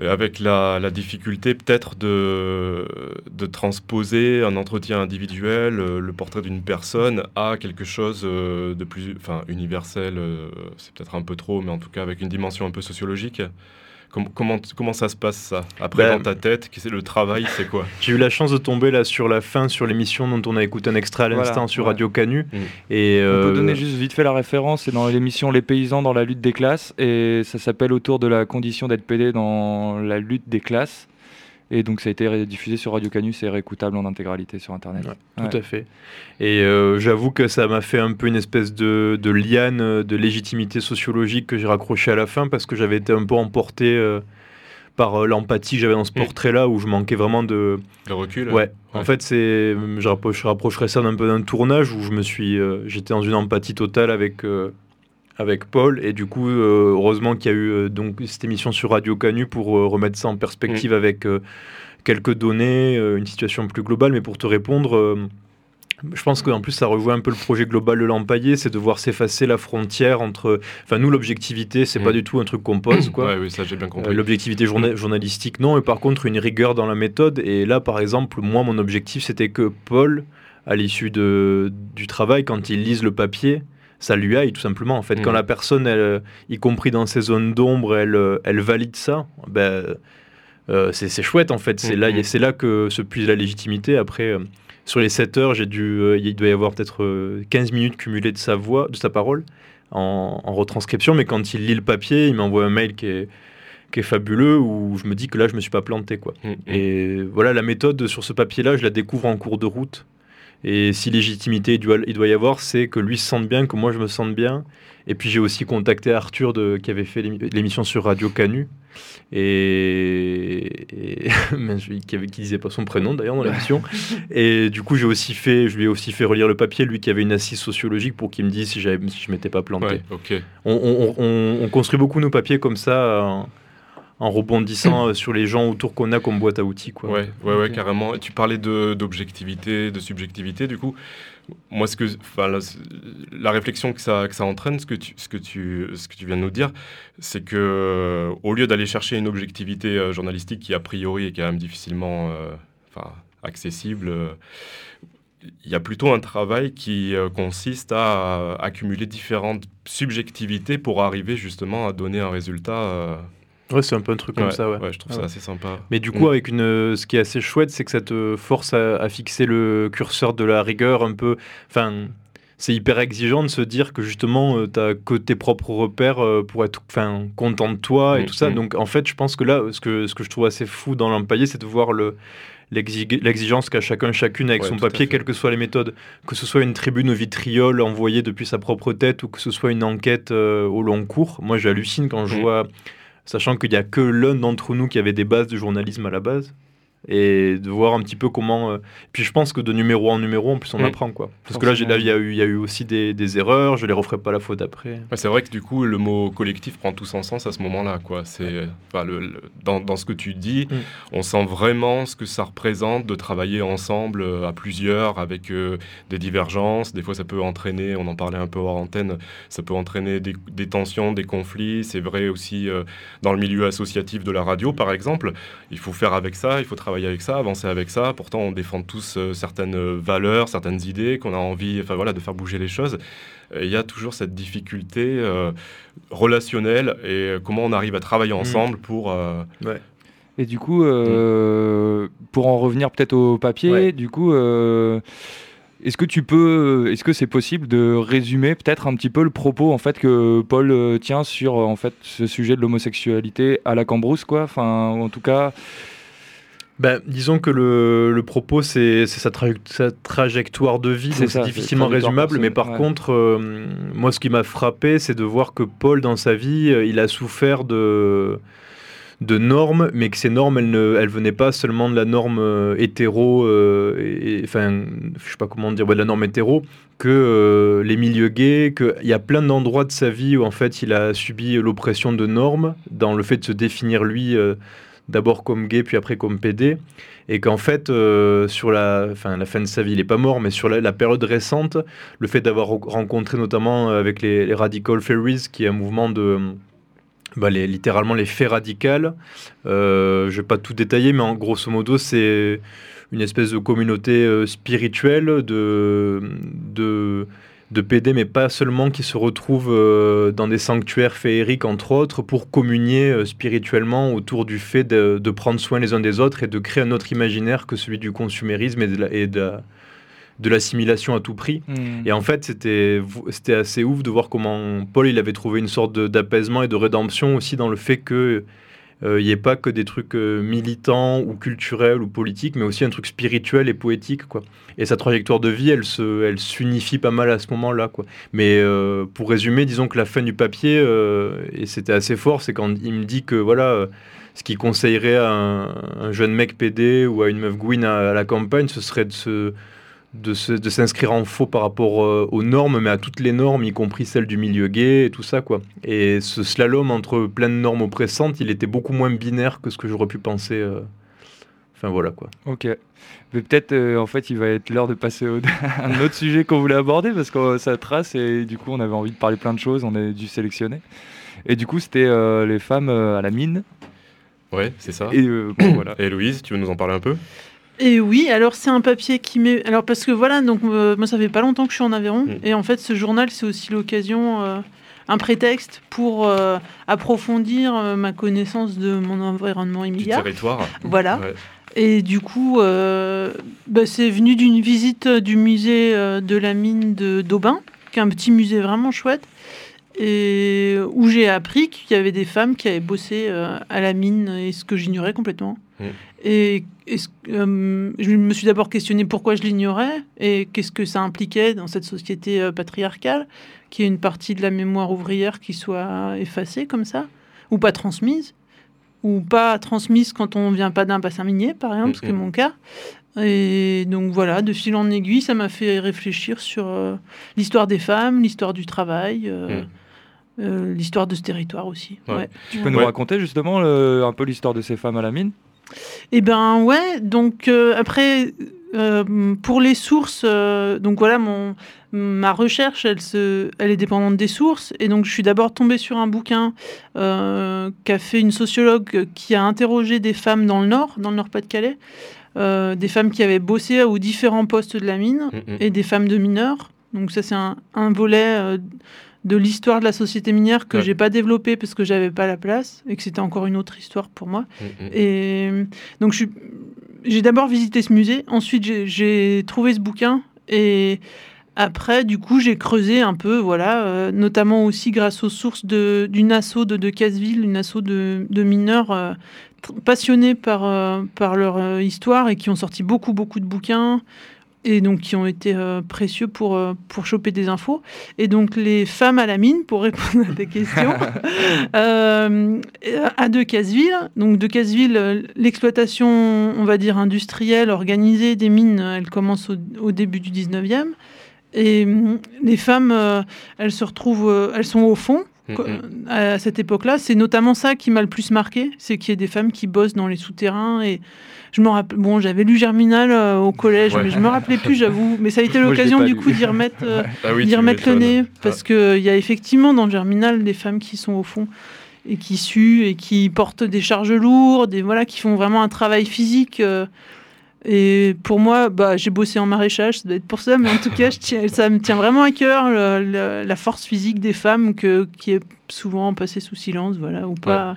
euh, avec la, la difficulté peut-être de, de transposer un entretien individuel, euh, le portrait d'une personne, à quelque chose euh, de plus enfin, universel, euh, c'est peut-être un peu trop, mais en tout cas avec une dimension un peu sociologique. Com- comment, comment ça se passe ça Après, Ben, dans ta tête, qu'est-ce que le travail, c'est quoi? J'ai eu la chance de tomber là sur la fin sur l'émission dont on a écouté un extrait à Voilà, l'instant sur ouais. Radio Canu Mm. et On euh, peut donner juste vite fait la référence, c'est dans l'émission Les paysans dans la lutte des classes, et ça s'appelle autour de la condition d'être PD dans la lutte des classes. Et donc ça a été diffusé sur Radio Canus et réécoutable en intégralité sur Internet. Tout Ouais. à fait. Et euh, j'avoue que ça m'a fait un peu une espèce de, de liane euh, de légitimité sociologique que j'ai raccroché à la fin parce que j'avais été un peu emporté euh, par euh, l'empathie que j'avais dans ce portrait-là où je manquais vraiment de... Le recul Ouais. En fait, c'est, je, rapproche- je rapprocherais ça d'un peu d'un tournage où je me suis, euh, j'étais dans une empathie totale avec euh, avec Paul et du coup, euh, heureusement qu'il y a eu euh, donc cette émission sur Radio Canu pour euh, remettre ça en perspective avec euh, quelques données, une situation plus globale. Mais pour te répondre. je pense qu'en plus, ça revoit un peu le projet global de l'empaillé, c'est de voir s'effacer la frontière entre. Enfin, nous, l'objectivité, c'est pas du tout un truc qu'on pose, quoi. Ouais, oui, ça j'ai bien compris. Euh, L'objectivité journa- journalistique, non, et par contre, une rigueur dans la méthode. Et là, par exemple, moi, mon objectif, c'était que Paul, à l'issue du travail, quand il lise le papier, ça lui aille tout simplement. En fait, quand Mm. la personne, elle, y compris dans ses zones d'ombre, elle, elle valide ça, ben, euh, c'est chouette en fait. C'est Mm, là, mm. c'est là que se puise la légitimité. Après, euh, sur les 7 heures, j'ai dû, euh, il doit y avoir peut-être euh, 15 minutes cumulées de sa voix, de sa parole en, en retranscription. Mais quand il lit le papier, il m'envoie un mail qui est qui est fabuleux où je me dis que là je me suis pas planté quoi. Mm, Et voilà la méthode sur ce papier là, je la découvre en cours de route. Et si légitimité il doit, il doit y avoir, c'est que lui se sente bien, que moi je me sente bien. Et puis j'ai aussi contacté Arthur de, qui avait fait l'émi- l'émission sur Radio Canu. Et, et qui, avait, qui disait pas son prénom d'ailleurs dans l'émission. et du coup j'ai aussi fait, je lui ai aussi fait relire le papier, lui qui avait une assise sociologique pour qu'il me dise si, si je m'étais pas planté. Ouais. On, on- on- on construit beaucoup nos papiers comme ça, en, en rebondissant euh, sur les gens autour qu'on a comme boîte à outils. Quoi. Ouais, ouais, ouais, carrément. Et tu parlais d'objectivité, de, subjectivité, du coup. Moi, ce que, enfin, la, la réflexion que ça, que ça entraîne, ce que, tu, ce, que tu, ce que tu viens de nous dire, c'est que euh, au lieu d'aller chercher une objectivité euh, journalistique qui, a priori, est quand même difficilement euh, accessible, euh, il y a plutôt un travail qui euh, consiste à accumuler différentes subjectivités pour arriver justement à donner un résultat. euh, Ouais, c'est un peu un truc comme Ouais, ça, ouais. ouais, je trouve ça assez sympa. Mais du coup, Mm. avec une, euh, ce qui est assez chouette, c'est que ça te force à, à fixer le curseur de la rigueur un peu. Enfin, c'est hyper exigeant de se dire que justement, tu t'as que tes propres repères euh, pour être enfin, content de toi et Mm, tout ça. mm. Donc, en fait, je pense que là, ce que, ce que je trouve assez fou dans l'empaillé, c'est de voir le l'exig- l'exigence qu'a chacun chacune avec Ouais, son papier, quelles que soient les méthodes, que ce soit une tribune au vitriol envoyée depuis sa propre tête ou que ce soit une enquête euh, au long cours. Moi, j'hallucine quand je vois sachant qu'il n'y a que l'un d'entre nous qui avait des bases de journalisme à la base. Et de voir un petit peu comment. euh, Puis je pense que de numéro en numéro, en plus, on Mm. apprend quoi. Parce que là, j'ai- là, il y, a eu- il y a eu aussi des, des erreurs, je les referai pas la faute après. Ouais, c'est vrai que du coup, le mot collectif prend tout son sens à ce moment-là. Quoi. C'est, enfin, le, le- dans, dans ce que tu dis, Mm. on sent vraiment ce que ça représente de travailler ensemble euh, à plusieurs avec euh, des divergences. Des fois, ça peut entraîner, on en parlait un peu hors antenne, ça peut entraîner des, des tensions, des conflits. C'est vrai aussi euh, dans le milieu associatif de la radio, par exemple. Il faut faire avec ça, il faut travailler avec ça, avancer avec ça. Pourtant, on défend tous euh, certaines valeurs, certaines idées qu'on a envie enfin, voilà, de faire bouger les choses. Il y a toujours cette difficulté euh, relationnelle et euh, comment on arrive à travailler ensemble pour... euh, Et du coup, euh, pour en revenir peut-être au papier, du coup, euh, est-ce que tu peux, est-ce que c'est possible de résumer peut-être un petit peu le propos en fait que Paul euh, tient sur en fait ce sujet de l'homosexualité à la Cambrousse, quoi? Enfin, en tout cas. Ben, disons que le, le propos, c'est sa, traje- sa trajectoire de vie, C'est difficilement résumable, mais par ouais. contre, euh, moi, ce qui m'a frappé, c'est de voir que Paul, dans sa vie, euh, il a souffert de, de normes, mais que ces normes, elles ne elles venaient pas seulement de la norme euh, hétéro, euh, enfin, je sais pas comment dire, ouais, de la norme hétéro, que les milieux gays, qu'il y a plein d'endroits de sa vie où, en fait, il a subi l'oppression de normes, dans le fait de se définir, lui, d'abord comme gay, puis après comme PD, et qu'en fait, euh, sur la, fin de sa vie, il n'est pas mort, mais sur la, période récente, le fait d'avoir re- rencontré notamment euh, avec les, Radical Fairies, qui est un mouvement de... bah, littéralement les faits radicales. Euh, je vais pas tout détailler, mais en grosso modo, c'est une espèce de communauté euh, spirituelle de, de PD, mais pas seulement qui se retrouvent euh, dans des sanctuaires féeriques, entre autres, pour communier euh, spirituellement autour du fait de, de prendre soin les uns des autres et de créer un autre imaginaire que celui du consumérisme et de la- et de la- de l'assimilation à tout prix. Mm. Et en fait, c'était c'était assez ouf de voir comment Paul il avait trouvé une sorte d'apaisement et de rédemption aussi dans le fait que il n'y ait pas que des trucs euh, militants ou culturels ou politiques, mais aussi un truc spirituel et poétique. Quoi. Et sa trajectoire de vie, elle elle s'unifie pas mal à ce moment-là. Quoi. Mais euh, pour résumer, disons que la fin du papier, euh, et c'était assez fort, c'est quand il me dit que voilà, euh, ce qu'il conseillerait à un, un jeune mec PD ou à une meuf à, à la campagne, ce serait de se de, se- de s'inscrire en faux par rapport euh, aux normes, mais à toutes les normes, y compris celles du milieu gay et tout ça, quoi. Et ce slalom entre plein de normes oppressantes, il était beaucoup moins binaire que ce que j'aurais pu penser. euh. Enfin voilà, quoi. Ok. Mais peut-être, euh, en fait, il va être l'heure de passer au- à un autre sujet qu'on voulait aborder parce que euh, ça trace et du coup, on avait envie de parler plein de choses, on a dû sélectionner. Et du coup, c'était euh, les femmes euh, à la mine. Ouais, c'est ça. Et euh, bon, voilà. Et Louise, tu veux nous en parler un peu? Et oui, alors c'est un papier qui met. Alors parce que voilà, donc euh, moi ça fait pas longtemps que je suis en Aveyron, Mm. et en fait ce journal c'est aussi l'occasion, euh, un prétexte pour euh, approfondir ma connaissance de mon environnement Du immédiat. territoire. Voilà. Ouais. Et du coup, bah, c'est venu d'une visite du musée de la mine de d'Aubin, qui est un petit musée vraiment chouette, et où j'ai appris qu'il y avait des femmes qui avaient bossé à la mine, et ce que j'ignorais complètement. Mm. Et est-ce euh, je me suis d'abord questionné pourquoi je l'ignorais et qu'est-ce que ça impliquait dans cette société euh, patriarcale, qu'il y ait une partie de la mémoire ouvrière qui soit effacée comme ça, ou pas transmise, ou pas transmise quand on vient pas d'un bassin minier, par exemple, ce qui est mon cas. Et donc voilà, de fil en aiguille, ça m'a fait réfléchir sur euh, l'histoire des femmes, l'histoire du travail, euh, Mm. euh, l'histoire de ce territoire aussi. Ouais. ouais. Tu peux Ouais. nous raconter justement le- un peu l'histoire de ces femmes à la mine? Eh ben ouais, donc euh, après, euh, pour les sources, euh, donc voilà, mon, ma recherche, elle, se, elle est dépendante des sources. Et donc je suis d'abord tombée sur un bouquin qu'a fait une sociologue qui a interrogé des femmes dans le Nord, dans le Nord-Pas-de-Calais, des femmes qui avaient bossé aux différents postes de la mine Mhm. et des femmes de mineurs. Donc ça c'est un, un volet de l'histoire de la société minière que Ouais. j'ai pas développé parce que j'avais pas la place et que c'était encore une autre histoire pour moi. Mhm. Et donc, je suis- j'ai d'abord visité ce musée, ensuite j'ai- trouvé ce bouquin, et après, du coup, j'ai creusé un peu, voilà, euh, notamment aussi grâce aux sources de- d'une asso de, de Casseville, une asso de, de mineurs euh, passionnés par, euh, par leur histoire et qui ont sorti beaucoup, beaucoup de bouquins. Et donc qui ont été euh, précieux pour, euh, pour choper des infos. Et donc les femmes à la mine, pour répondre à tes questions, euh, à De Casseville. Donc De Casseville, euh, l'exploitation, on va dire, industrielle, organisée des mines, euh, elle commence au, au début du 19e. Et hum, les femmes, euh, elles se retrouvent, euh, elles sont au fond. Co- Mhm. À cette époque-là, c'est notamment ça qui m'a le plus marqué, c'est qu'il y ait des femmes qui bossent dans les souterrains et je me rappelle, bon, j'avais lu Germinal euh, au collège, Ouais. mais je me rappelais plus, j'avoue. Mais ça a été l'occasion du coup d'y remettre, euh, Ah oui, d'y tu remettre le nez, parce que il y a effectivement dans Germinal des femmes qui sont au fond et qui suent et qui portent des charges lourdes et voilà qui font vraiment un travail physique. euh, et pour moi, bah, j'ai bossé en maraîchage, ça doit être pour ça, mais en tout cas, je tiens- ça me tient vraiment à cœur le- le- la force physique des femmes que, qui est souvent passée sous silence, voilà, ou pas,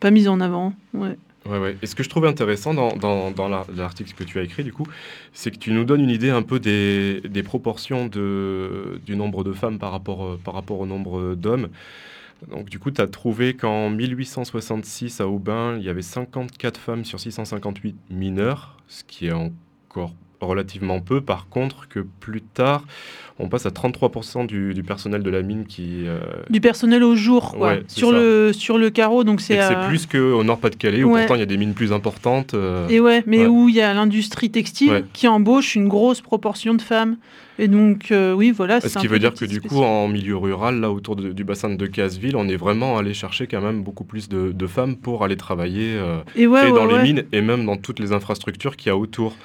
pas mise en avant. Ouais. Ouais, ouais. Et ce que je trouve intéressant dans, dans, dans la- l'article que tu as écrit, du coup, c'est que tu nous donnes une idée un peu des, des proportions de, du nombre de femmes par rapport, euh, par rapport au nombre d'hommes. Donc, du coup, tu as trouvé qu'en 1866, à Aubin, il y avait 54 femmes sur 658 mineurs, ce qui est encore relativement peu. Par contre, que plus tard, on passe à 33% du, du personnel de la mine qui... euh, Du personnel au jour, quoi, Ouais, sur, ça. le, sur le carreau, donc c'est... c'est plus qu'au Nord-Pas-de-Calais, où ouais. pourtant il y a des mines plus importantes. euh, Et ouais, mais ouais. où il y a l'industrie textile qui embauche une grosse proportion de femmes. Et donc, euh, oui, voilà. c'est Ce qui veut dire que du coup, en milieu rural, là autour de- du bassin de Casseville, on est vraiment allé chercher quand même beaucoup plus de, de femmes pour aller travailler euh, Et ouais, dans ouais, les mines et même dans toutes les infrastructures qu'il y a autour.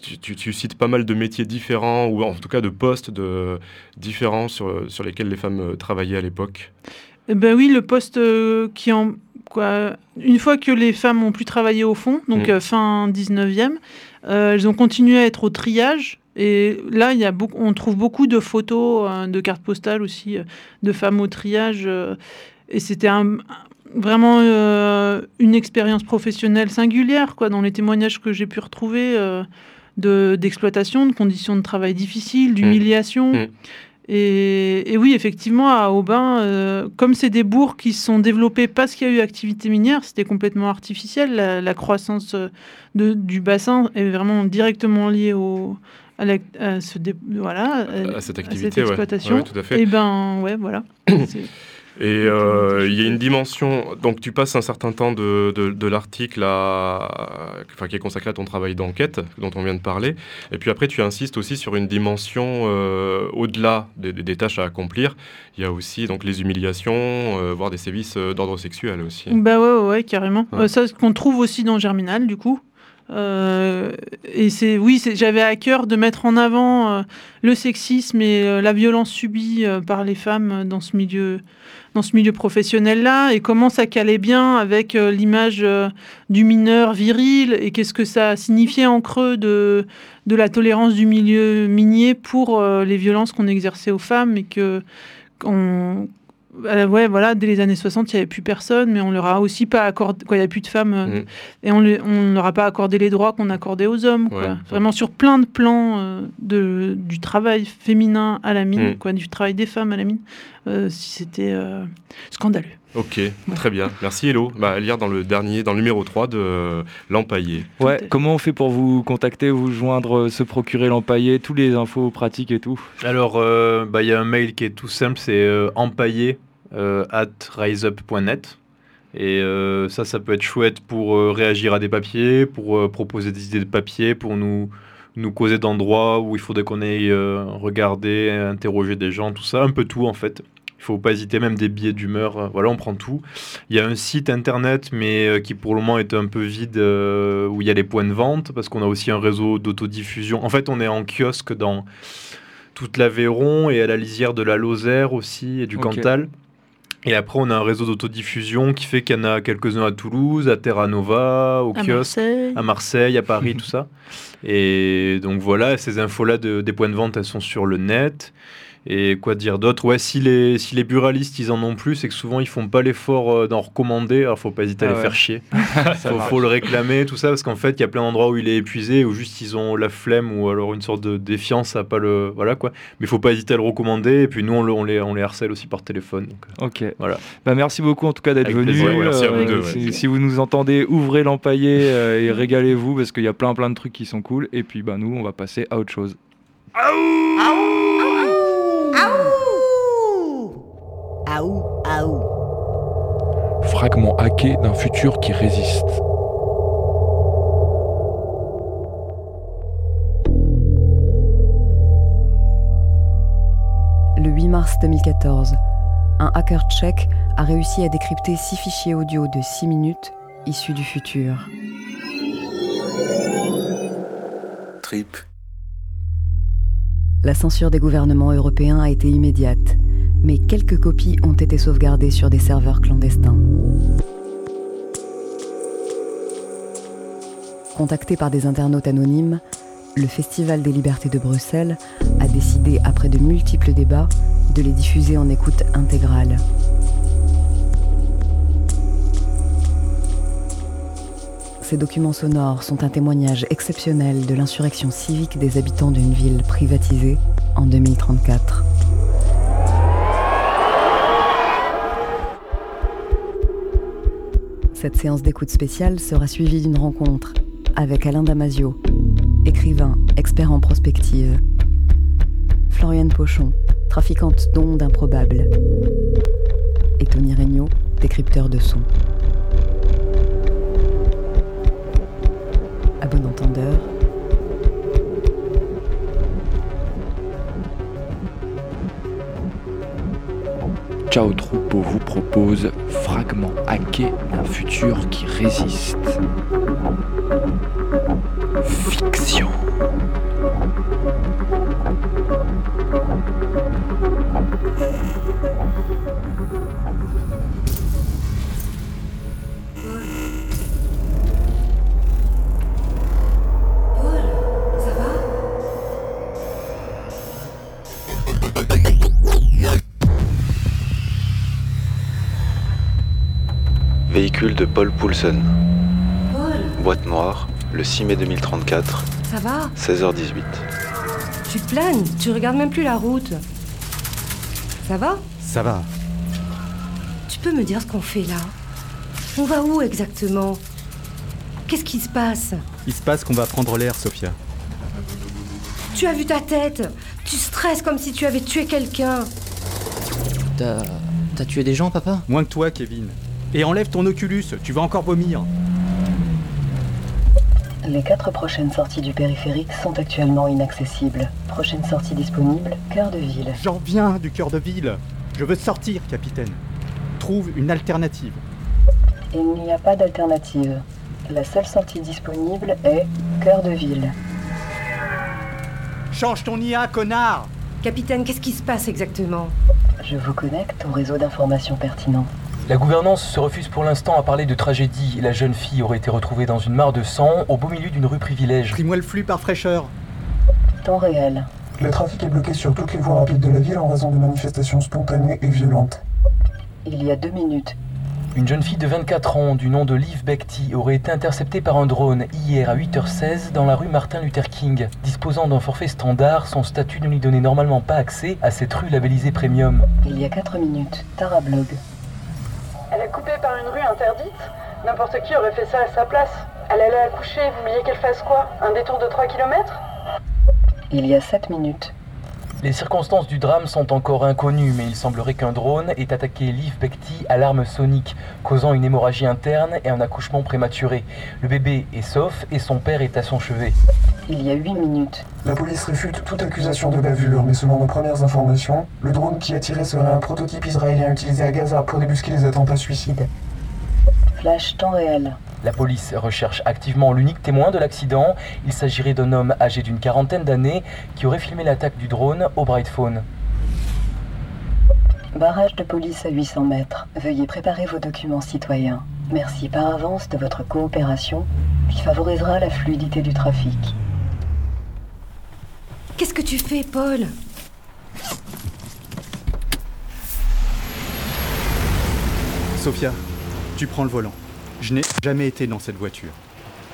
Tu, tu- tu cites pas mal de métiers différents ou en tout cas de postes de, différents sur, sur lesquels les femmes euh, travaillaient à l'époque. Eh ben oui, le poste qui en quoi, une fois que les femmes ont pu travailler au fond, donc Mm. fin 19e, euh, elles ont continué à être au triage. Et là, il y a beaucoup, on trouve beaucoup de photos, euh, de cartes postales aussi, euh, de femmes au triage. euh, et c'était un- vraiment euh, une expérience professionnelle singulière, quoi, dans les témoignages que j'ai pu retrouver euh, de d'exploitation, de conditions de travail difficiles, d'humiliation. Mm. Et, et oui, effectivement, à Aubin, euh, comme c'est des bourgs qui se sont développés parce qu'il y a eu activité minière, c'était complètement artificiel. La, la croissance de, du bassin est vraiment directement liée au, à, la- à ce dé- voilà, À cette activité, exploitation. Ouais, tout à fait. Et ben, ouais, voilà. Et euh, il y a une dimension. Donc, tu passes un certain temps de, de, de l'article à- enfin, qui est consacré à ton travail d'enquête, dont on vient de parler. Et puis après, tu insistes aussi sur une dimension euh, au-delà des, tâches à accomplir. Il y a aussi donc, les humiliations, euh, voire des sévices euh, d'ordre sexuel aussi. Bah ouais, ouais, ouais, carrément. Ouais. Euh, ça, ce qu'on trouve aussi dans Germinal, du coup. Euh, et c'est oui, j'avais à cœur de mettre en avant euh, le sexisme et euh, la violence subie par les femmes dans ce milieu, dans ce milieu professionnel-là, et comment ça calait bien avec l'image du mineur viril et qu'est-ce que ça signifiait en creux de la tolérance du milieu minier pour les violences qu'on exerçait aux femmes et que euh, ouais, voilà, dès les années 60, il n'y avait plus personne, mais on leur a aussi pas accordé, quoi, il n'y a plus de femmes, euh, Mm. et on ne on leur a pas accordé les droits qu'on accordait aux hommes, quoi. Vraiment sur plein de plans euh, de, du travail féminin à la mine, Mm. quoi, du travail des femmes à la mine, euh, si c'était euh, scandaleux. Ok, très bien. Merci Hello. Bah, à lire dans le dernier, dans le numéro 3 de euh, L'Empaillé. Ouais, comment on fait pour vous contacter, vous joindre, euh, se procurer l'empaillé, tous les infos pratiques et tout? Alors, euh, bah, il y a un mail qui est tout simple, c'est euh, empaillé at riseup.net. Et euh, ça, ça peut être chouette pour euh, réagir à des papiers, pour euh, proposer des idées de papier, pour nous, nous causer d'endroits où il faudrait qu'on aille euh, regarder, interroger des gens, tout ça, un peu tout en fait. Il faut pas hésiter, même des billets d'humeur, euh, voilà, on prend tout. Il y a un site internet, mais euh, qui pour le moment est un peu vide, euh, où il y a les points de vente, parce qu'on a aussi un réseau d'autodiffusion. En fait, on est en kiosque dans toute l'Aveyron et à la lisière de la Lozère aussi et du. Cantal. Et après, on a un réseau d'autodiffusion qui fait qu'il y en a quelques-uns à Toulouse, à Terra Nova, au À kiosque, Marseille. à Marseille, à Paris, tout ça. Et donc voilà, ces infos-là de- des points de vente, elles sont sur le net. Et quoi dire d'autre? Ouais, si les, si les buralistes, ils en ont plus, c'est que souvent, ils font pas l'effort euh, d'en recommander. Alors, faut pas hésiter à Ah les ouais. faire chier. Faut, faut le réclamer, tout ça, parce qu'en fait, il y a plein d'endroits où il est épuisé, où juste ils ont la flemme ou alors une sorte de défiance à pas le. Voilà quoi. Mais faut pas hésiter à le recommander. Et puis nous, on, le- on les, on les harcèle aussi par téléphone. donc, euh, Ok. Voilà. Bah, merci beaucoup en tout cas d'être venu. plaisir, ouais, merci à vous Euh, deux, ouais. si, si vous nous entendez, ouvrez l'empaillé euh, et régalez-vous parce qu'il y a plein plein de trucs qui sont cool. Et puis bah nous, on va passer à autre chose. Aou, aou. Fragment hacké d'un futur qui résiste. Le 8 mars 2014, un hacker tchèque a réussi à décrypter six fichiers audio de 6 minutes issus du futur. Trip. La censure des gouvernements européens a été immédiate, mais quelques copies ont été sauvegardées sur des serveurs clandestins. Contacté par des internautes anonymes, le Festival des libertés de Bruxelles a décidé, après de multiples débats, de les diffuser en écoute intégrale. Ces documents sonores sont un témoignage exceptionnel de l'insurrection civique des habitants d'une ville privatisée en 2034. Cette séance d'écoute spéciale sera suivie d'une rencontre avec Alain Damasio, écrivain, expert en prospective, Floriane Pochon, trafiquante d'ondes improbables, et Tony Regnault, décrypteur de sons. À bon entendeur, Ciao Troupeau vous propose Fragment hacké d'un futur qui résiste. Fiction. De Paul Poulsen. Paul, Boîte noire, le 6 mai 2034, ça va? 16h18. Tu te plaignes, tu regardes même plus la route. Ça va? Ça va. Tu peux me dire ce qu'on fait là? On va où exactement? Qu'est-ce qui se passe? Il se passe qu'on va prendre l'air, Sophia. Tu as vu ta tête? Tu stresses comme si tu avais tué quelqu'un. T'as. T'as tué des gens, papa? Moins que toi, Kevin. Et enlève ton Oculus, tu vas encore vomir. les quatre prochaines sorties du périphérique sont actuellement inaccessibles. Prochaine sortie disponible, cœur de ville. J'en viens du cœur de ville. Je veux sortir, capitaine. Trouve une alternative. Il n'y a pas d'alternative. La seule sortie disponible est Cœur de Ville. Change ton IA, connard Capitaine, qu'est-ce qui se passe exactement? Je vous connecte au réseau d'informations pertinent. La gouvernance se refuse pour l'instant à parler de tragédie. La jeune fille aurait été retrouvée dans une mare de sang au beau milieu d'une rue privilège. Pris-moi le flux par fraîcheur. Temps réel. Le trafic est bloqué sur toutes les voies rapides de la ville en raison de manifestations spontanées et violentes. Il y a deux minutes. Une jeune fille de 24 ans du nom de Liv Bekti aurait été interceptée par un drone hier à 8h16 dans la rue Martin Luther King. Disposant d'un forfait standard, son statut ne lui donnait normalement pas accès à cette rue labellisée premium. Il y a quatre minutes. Tarablog. Coupée par une rue interdite N'importe qui aurait fait ça à sa place. Elle allait accoucher, vous vouliez qu'elle fasse quoi? Un détour de 3 km Il y a sept minutes. Les circonstances du drame sont encore inconnues, mais il semblerait qu'un drone ait attaqué Liv Bekti à l'arme sonique, causant une hémorragie interne et un accouchement prématuré. Le bébé est sauf et son père est à son chevet. Il y a huit minutes. La police réfute toute accusation de bavure, mais selon nos premières informations, le drone qui a tiré serait un prototype israélien utilisé à Gaza pour débusquer les attentats suicides. Flash temps réel. La police recherche activement l'unique témoin de l'accident. Il s'agirait d'un homme âgé d'une quarantaine d'années qui aurait filmé l'attaque du drone au Bright Phone. Barrage de police à 800 mètres. Veuillez préparer vos documents citoyens. Merci par avance de votre coopération qui favorisera la fluidité du trafic. Qu'est-ce que tu fais, Paul? Sophia, tu prends le volant. Je n'ai jamais été dans cette voiture.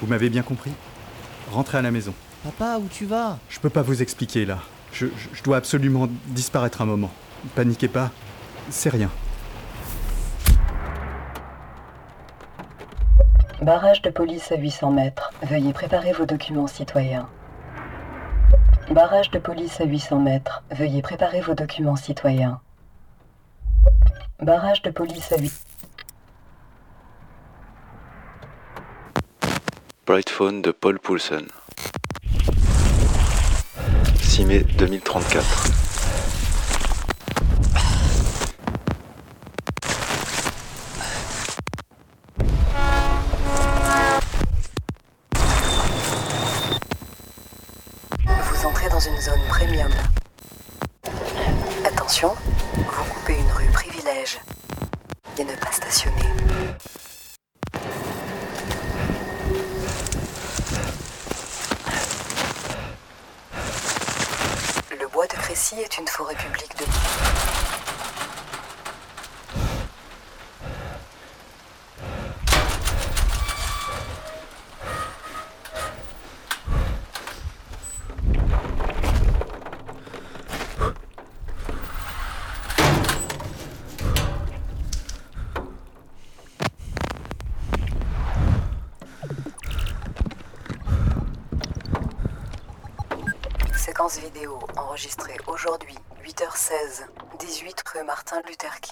Vous m'avez bien compris? Rentrez à la maison. Papa, où tu vas? Je peux pas vous expliquer là. Je, je- je dois absolument disparaître un moment. Paniquez pas, c'est rien. Barrage de police à 800 mètres. Veuillez préparer vos documents citoyens. Barrage de police à 800 mètres. Veuillez préparer vos documents citoyens. Barrage de police à 8... Bright Phone de Paul Poulsen. 6 mai 2034.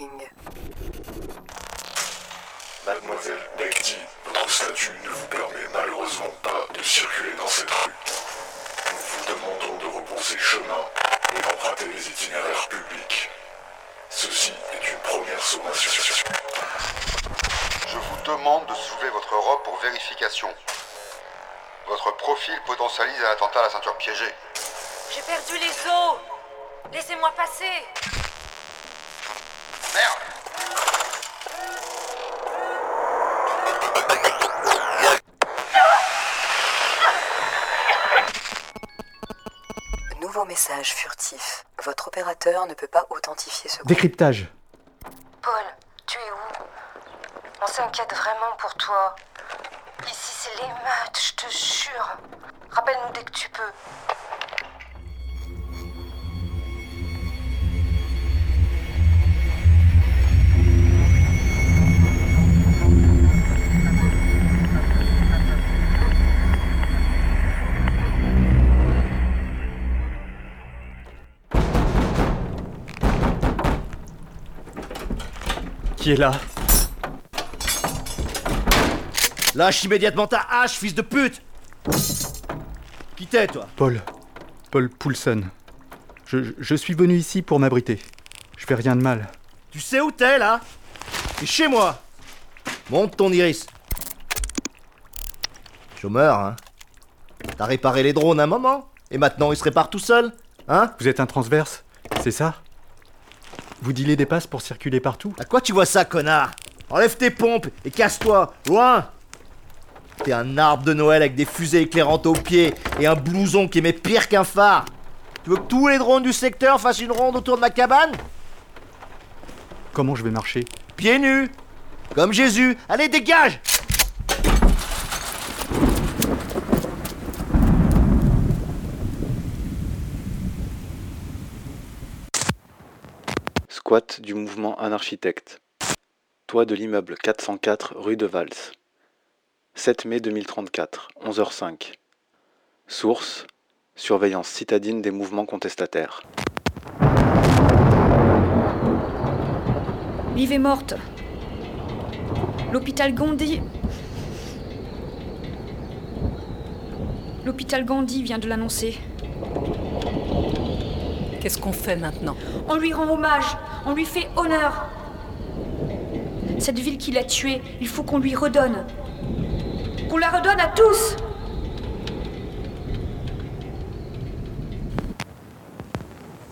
Vikinger. Ne peut pas authentifier ce Décryptage. Paul, tu es où? On s'inquiète vraiment pour toi. Ici, c'est l'émeute, je te jure. Rappelle-nous dès que tu peux. Qui est là Lâche immédiatement ta hache, fils de pute Qui t'es, toi Paul. Paul Poulsen. Je, je- je suis venu ici pour m'abriter. Je fais rien de mal. Tu sais où t'es, là? T'es chez moi Monte ton iris Chômeur, hein? T'as réparé les drones un moment Et maintenant ils se réparent tout seuls Hein? Vous êtes un transverse, c'est ça? Vous dealez des passes pour circuler partout. À quoi tu vois ça, connard? Enlève tes pompes et casse-toi, loin! T'es un arbre de Noël avec des fusées éclairantes aux pieds et un blouson qui émet pire qu'un phare. Tu veux que tous les drones du secteur fassent une ronde autour de ma cabane? Comment je vais marcher? Pieds nus Comme Jésus. Allez, dégage Du mouvement Anarchitecte. Toit de l'immeuble 404 rue de Vals. 7 mai 2034, 11h05. Source Surveillance citadine des mouvements contestataires. Liv est morte. L'hôpital Gandhi. L'hôpital Gandhi vient de l'annoncer. Qu'est-ce qu'on fait maintenant On lui rend hommage, on lui fait honneur. Cette ville qui l'a tuée, il faut qu'on lui redonne. Qu'on la redonne à tous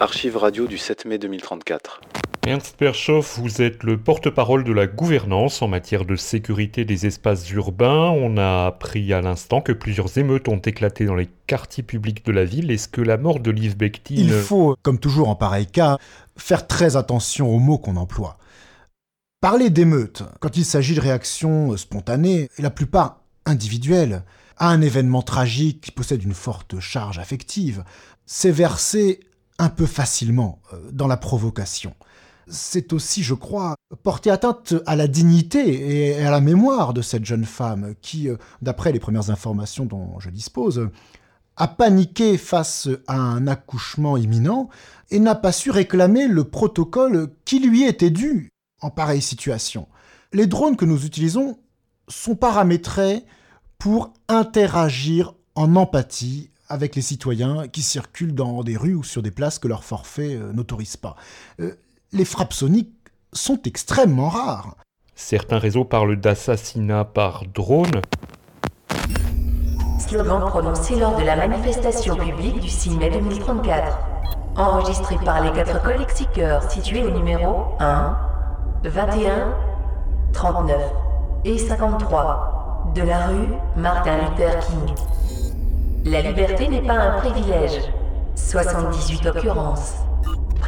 Archive radio du 7 mai 2034. Ernst Perschoff, vous êtes le porte-parole de la gouvernance en matière de sécurité des espaces urbains. On a appris à l'instant que plusieurs émeutes ont éclaté dans les quartiers publics de la ville. Est-ce que la mort de Liv Bekti Il faut, comme toujours en pareil cas, faire très attention aux mots qu'on emploie. Parler d'émeute, quand il s'agit de réactions spontanées, et la plupart individuelles, à un événement tragique qui possède une forte charge affective, c'est verser un peu facilement euh, dans la provocation. C'est aussi, je crois, porter atteinte à la dignité et à la mémoire de cette jeune femme qui, euh, d'après les premières informations dont je dispose, a paniqué face à un accouchement imminent et n'a pas su réclamer le protocole qui lui était dû en pareille situation. Les drones que nous utilisons sont paramétrés pour interagir en empathie avec les citoyens qui circulent dans des rues ou sur des places que leur forfait euh, n'autorise pas. Les frappes soniques sont extrêmement rares. Certains réseaux parlent d'assassinat par drone. Slogan prononcé lors de la manifestation publique du 6 mai 2034. Enregistré par les quatre collectiqueurs situés au numéro 1, 21, 39 et 53 de la rue Martin Luther King. La liberté n'est pas un privilège. 78 occurrences.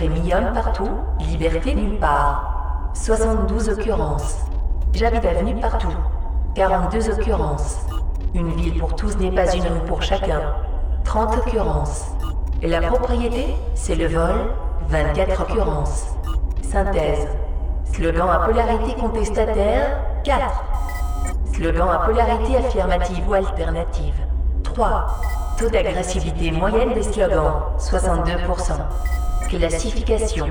Premium partout, liberté nulle part. 72 occurrences. J'habite avenue partout. 42 occurrences. Une ville pour tous n'est pas une rue pour chacun. 30 occurrences. La propriété, c'est le vol. 24 occurrences. Synthèse. Slogan à polarité contestataire. 4. Slogan à polarité affirmative ou alternative. 3. Taux d'agressivité moyenne des slogans. 62%. Classification.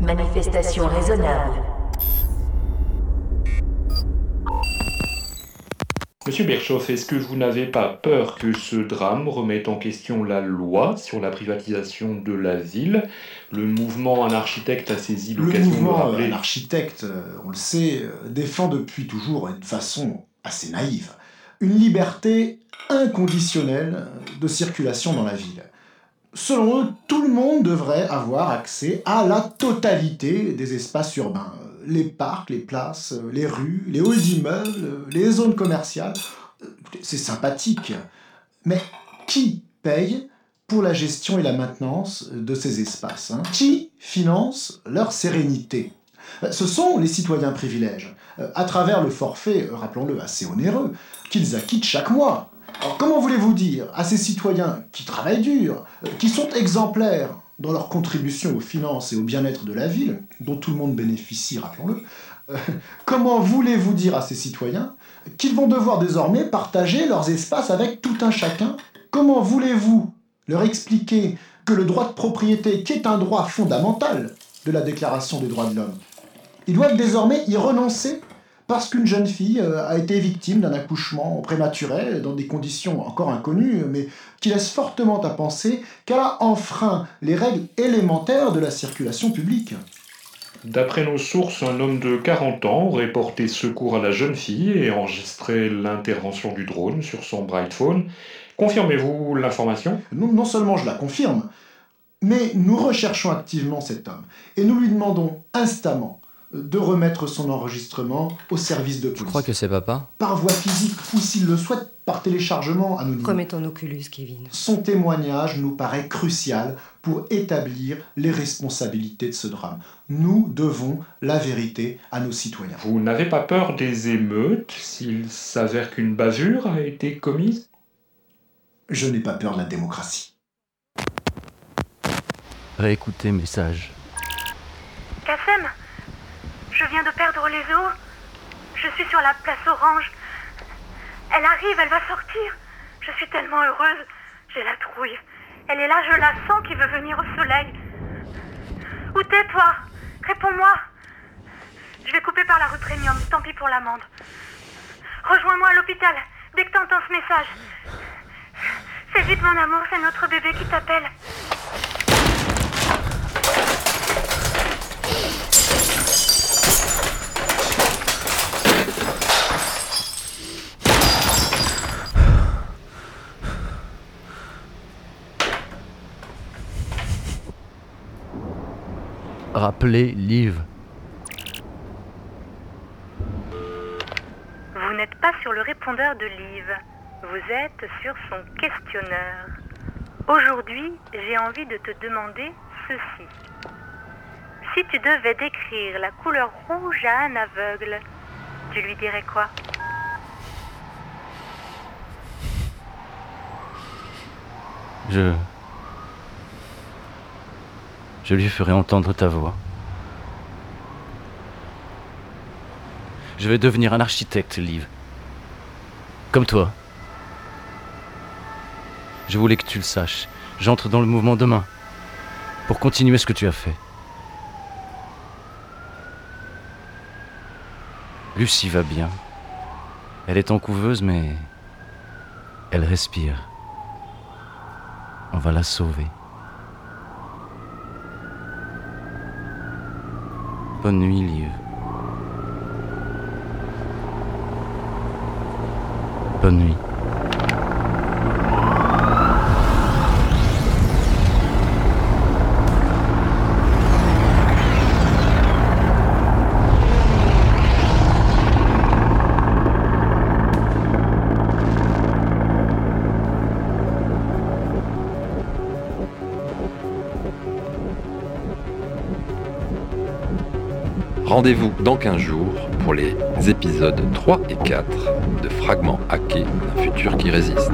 Manifestation raisonnable. Monsieur Berchoff, est-ce que vous n'avez pas peur que ce drame remette en question la loi sur la privatisation de la ville? Le mouvement Anarchitecte a saisi Le l'occasion de mouvement rappeler... euh, architecte, euh, on le sait, euh, défend depuis toujours, et de façon assez naïve, une liberté inconditionnelle de circulation dans la ville. Selon eux, tout le monde devrait avoir accès à la totalité des espaces urbains. Les parcs, les places, les rues, les halls d'immeubles, les zones commerciales. C'est sympathique. Mais qui paye pour la gestion et la maintenance de ces espaces hein? Qui finance leur sérénité? Ce sont les citoyens privilèges, à travers le forfait, rappelons-le, assez onéreux, qu'ils acquittent chaque mois. Alors comment voulez-vous dire à ces citoyens qui travaillent dur, euh, qui sont exemplaires dans leur contribution aux finances et au bien-être de la ville, dont tout le monde bénéficie, rappelons-le, euh, comment voulez-vous dire à ces citoyens qu'ils vont devoir désormais partager leurs espaces avec tout un chacun? Comment voulez-vous leur expliquer que le droit de propriété, qui est un droit fondamental de la Déclaration des droits de l'homme, ils doivent désormais y renoncer? Parce qu'une jeune fille euh, a été victime d'un accouchement prématuré dans des conditions encore inconnues, mais qui laissent fortement à penser qu'elle a enfreint les règles élémentaires de la circulation publique. D'après nos sources, un homme de 40 ans aurait porté secours à la jeune fille et enregistré l'intervention du drone sur son Brightphone. Confirmez-vous l'information? Non, non seulement je la confirme, mais nous recherchons activement cet homme et nous lui demandons instamment de remettre son enregistrement au service de police. Je crois que c'est papa? Par voie physique ou s'il le souhaite par téléchargement anonyme. Remets ton Oculus, Kevin. Son témoignage nous paraît crucial pour établir les responsabilités de ce drame. Nous devons la vérité à nos citoyens. Vous n'avez pas peur des émeutes s'il s'avère qu'une bavure a été commise? Je n'ai pas peur de la démocratie. Réécoutez message. Kassem Je viens de perdre les os. Je suis sur la place Orange. Elle arrive, elle va sortir. Je suis tellement heureuse. J'ai la trouille. Elle est là, je la sens qui veut venir au soleil. Où t'es, toi? Réponds-moi. Je vais couper par la rue Premium, tant pis pour l'amende. Rejoins-moi à l'hôpital, dès que t'entends ce message. C'est vite, mon amour, c'est notre bébé qui t'appelle. Rappelez Liv. Vous n'êtes pas sur le répondeur de Liv. Vous êtes sur son questionneur. Aujourd'hui, j'ai envie de te demander ceci. Si tu devais décrire la couleur rouge à un aveugle, tu lui dirais quoi? Je. Je lui ferai entendre ta voix. Je vais devenir un architecte, Liv. Comme toi. Je voulais que tu le saches. J'entre dans le mouvement demain. Pour continuer ce que tu as fait. Lucie va bien. Elle est en couveuse, mais. Elle respire. On va la sauver. Bonne nuit, Liv. Bonne nuit. Rendez-vous dans 15 jours pour les épisodes 3 et 4 de Fragments hackés d'un futur qui résiste.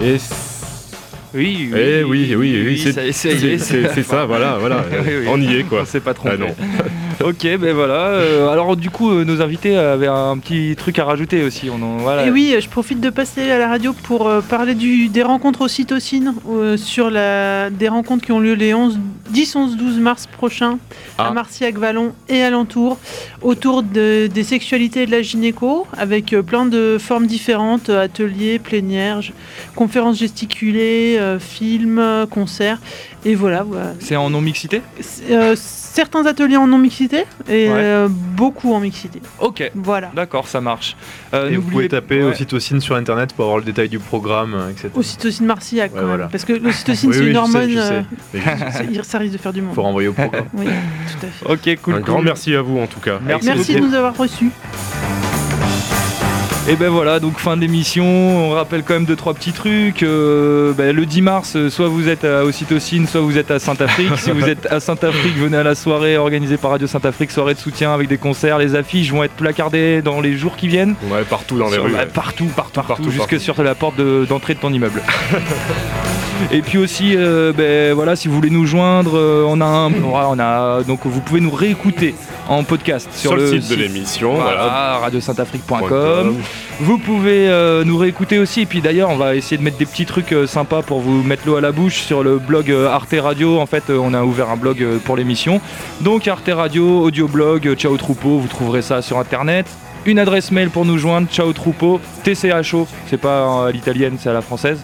Et Oui, oui, Eh oui, oui, oui, oui, c'est ça- voilà, voilà. Oui, oui. On y est, quoi. On s'est pas trompé. Ah non. ok, ben voilà. euh, alors du coup, euh, nos invités avaient un petit truc à rajouter aussi. On en, voilà. Et oui, euh, je profite de passer à la radio pour euh, parler du, des rencontres au cytocine, euh, sur la, des rencontres qui ont lieu les 11, 10, 11, 12 mars prochains Ah. à Marciac-Vallon et alentour, autour de- des sexualités et de la gynéco, avec euh, plein de formes différentes, ateliers, plénières, conférences gesticulées, euh, films, concerts. Et voilà. voilà. C'est en non-mixité Euh, certains ateliers en non-mixité et Ouais. euh, beaucoup en mixité. Ok. Voilà. D'accord, ça marche. Euh, Et vous pouvez taper ouais. Ocytocine sur internet pour avoir le détail du programme, etc. Ocytocine Marciac, quand Ouais, même. voilà. Parce que l'ocytocine, Oui, c'est oui, une hormone. je sais. euh, Mais je- ça- ça risque de faire du monde. Faut renvoyer au programme. Oui, tout à fait. Ok, cool. Un cool. grand merci à vous en tout cas. Merci Merci de nous avoir reçus. Et ben voilà, donc fin d'émission. On rappelle quand même deux trois petits trucs. Euh, ben, le 10 mars, euh, soit vous êtes à Ocytocine, soit vous êtes à Saint-Afrique. si vous êtes à Saint-Afrique, venez à la soirée organisée par Radio Saint-Afrique, soirée de soutien avec des concerts. Les affiches vont être placardées dans les jours qui viennent. Ouais, partout dans les Sur- rues. bah, ouais. partout, partout, partout, partout, jusque partout. sur la porte de- d'entrée de ton immeuble. Et puis aussi, euh, ben, voilà, si vous voulez nous joindre, euh, on a un, voilà, on a donc vous pouvez nous réécouter en podcast sur, Sur le site de l'émission, voilà. radiosaintafrique.com. Vous pouvez euh, nous réécouter aussi. Et puis d'ailleurs, on va essayer de mettre des petits trucs euh, sympas pour vous mettre l'eau à la bouche sur le blog euh, Arte Radio. En fait, on a ouvert un blog pour l'émission. Donc Arte Radio, audio blog, Ciao Troupeau, vous trouverez ça sur internet. Une adresse mail pour nous joindre, ciao troupeau, TCHO, c'est pas à l'italienne, c'est à la française.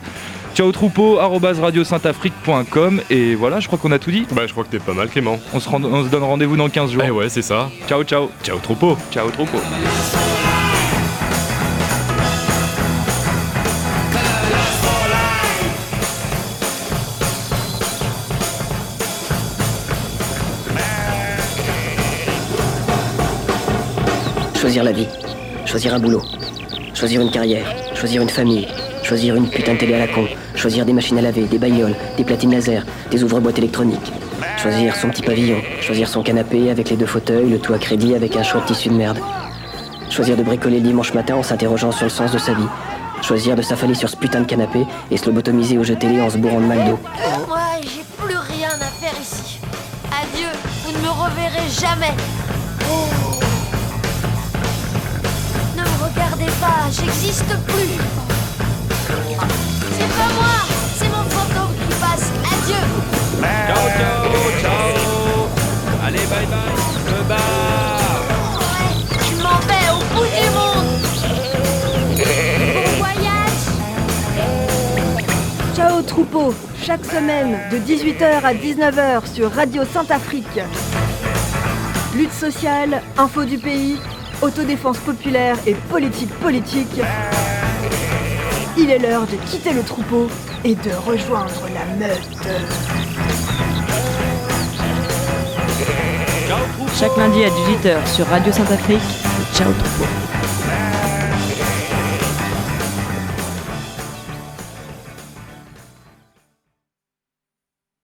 Ciao troupeau, radiosaintafrique.com et voilà, je crois qu'on a tout dit. Bah, je crois que t'es pas mal, Clément. On se, rend- on se donne rendez-vous dans 15 jours. Eh ouais, c'est ça. Ciao, ciao. Ciao, troupeau. Ciao, troupeau. Choisir la vie, choisir un boulot, choisir une carrière, choisir une famille, choisir une putain de télé à la con, choisir des machines à laver, des bagnoles, des platines laser, des ouvre-boîtes électroniques, choisir son petit pavillon, choisir son canapé avec les deux fauteuils, le tout à crédit avec un choix de tissu de merde, choisir de bricoler le dimanche matin en s'interrogeant sur le sens de sa vie, choisir de s'affaler sur ce putain de canapé et se lobotomiser au jeu télé en se bourrant de McDo. Moi, j'ai plus rien à faire ici. Adieu, vous ne me reverrez jamais. Oh. Regardez pas, j'existe plus. C'est pas moi, c'est mon fantôme qui passe. Adieu. Ciao, ciao, ciao. Allez, bye bye. Je m'en vais au bout du monde. Bon voyage. Ciao troupeau, chaque semaine de 18h à 19h sur Radio Sainte-Afrique. Lutte sociale, info du pays, autodéfense populaire et politique politique. Il est l'heure de quitter le troupeau et de rejoindre la meute. Chaque lundi à 18h sur Radio Sainte-Afrique, ciao troupeau.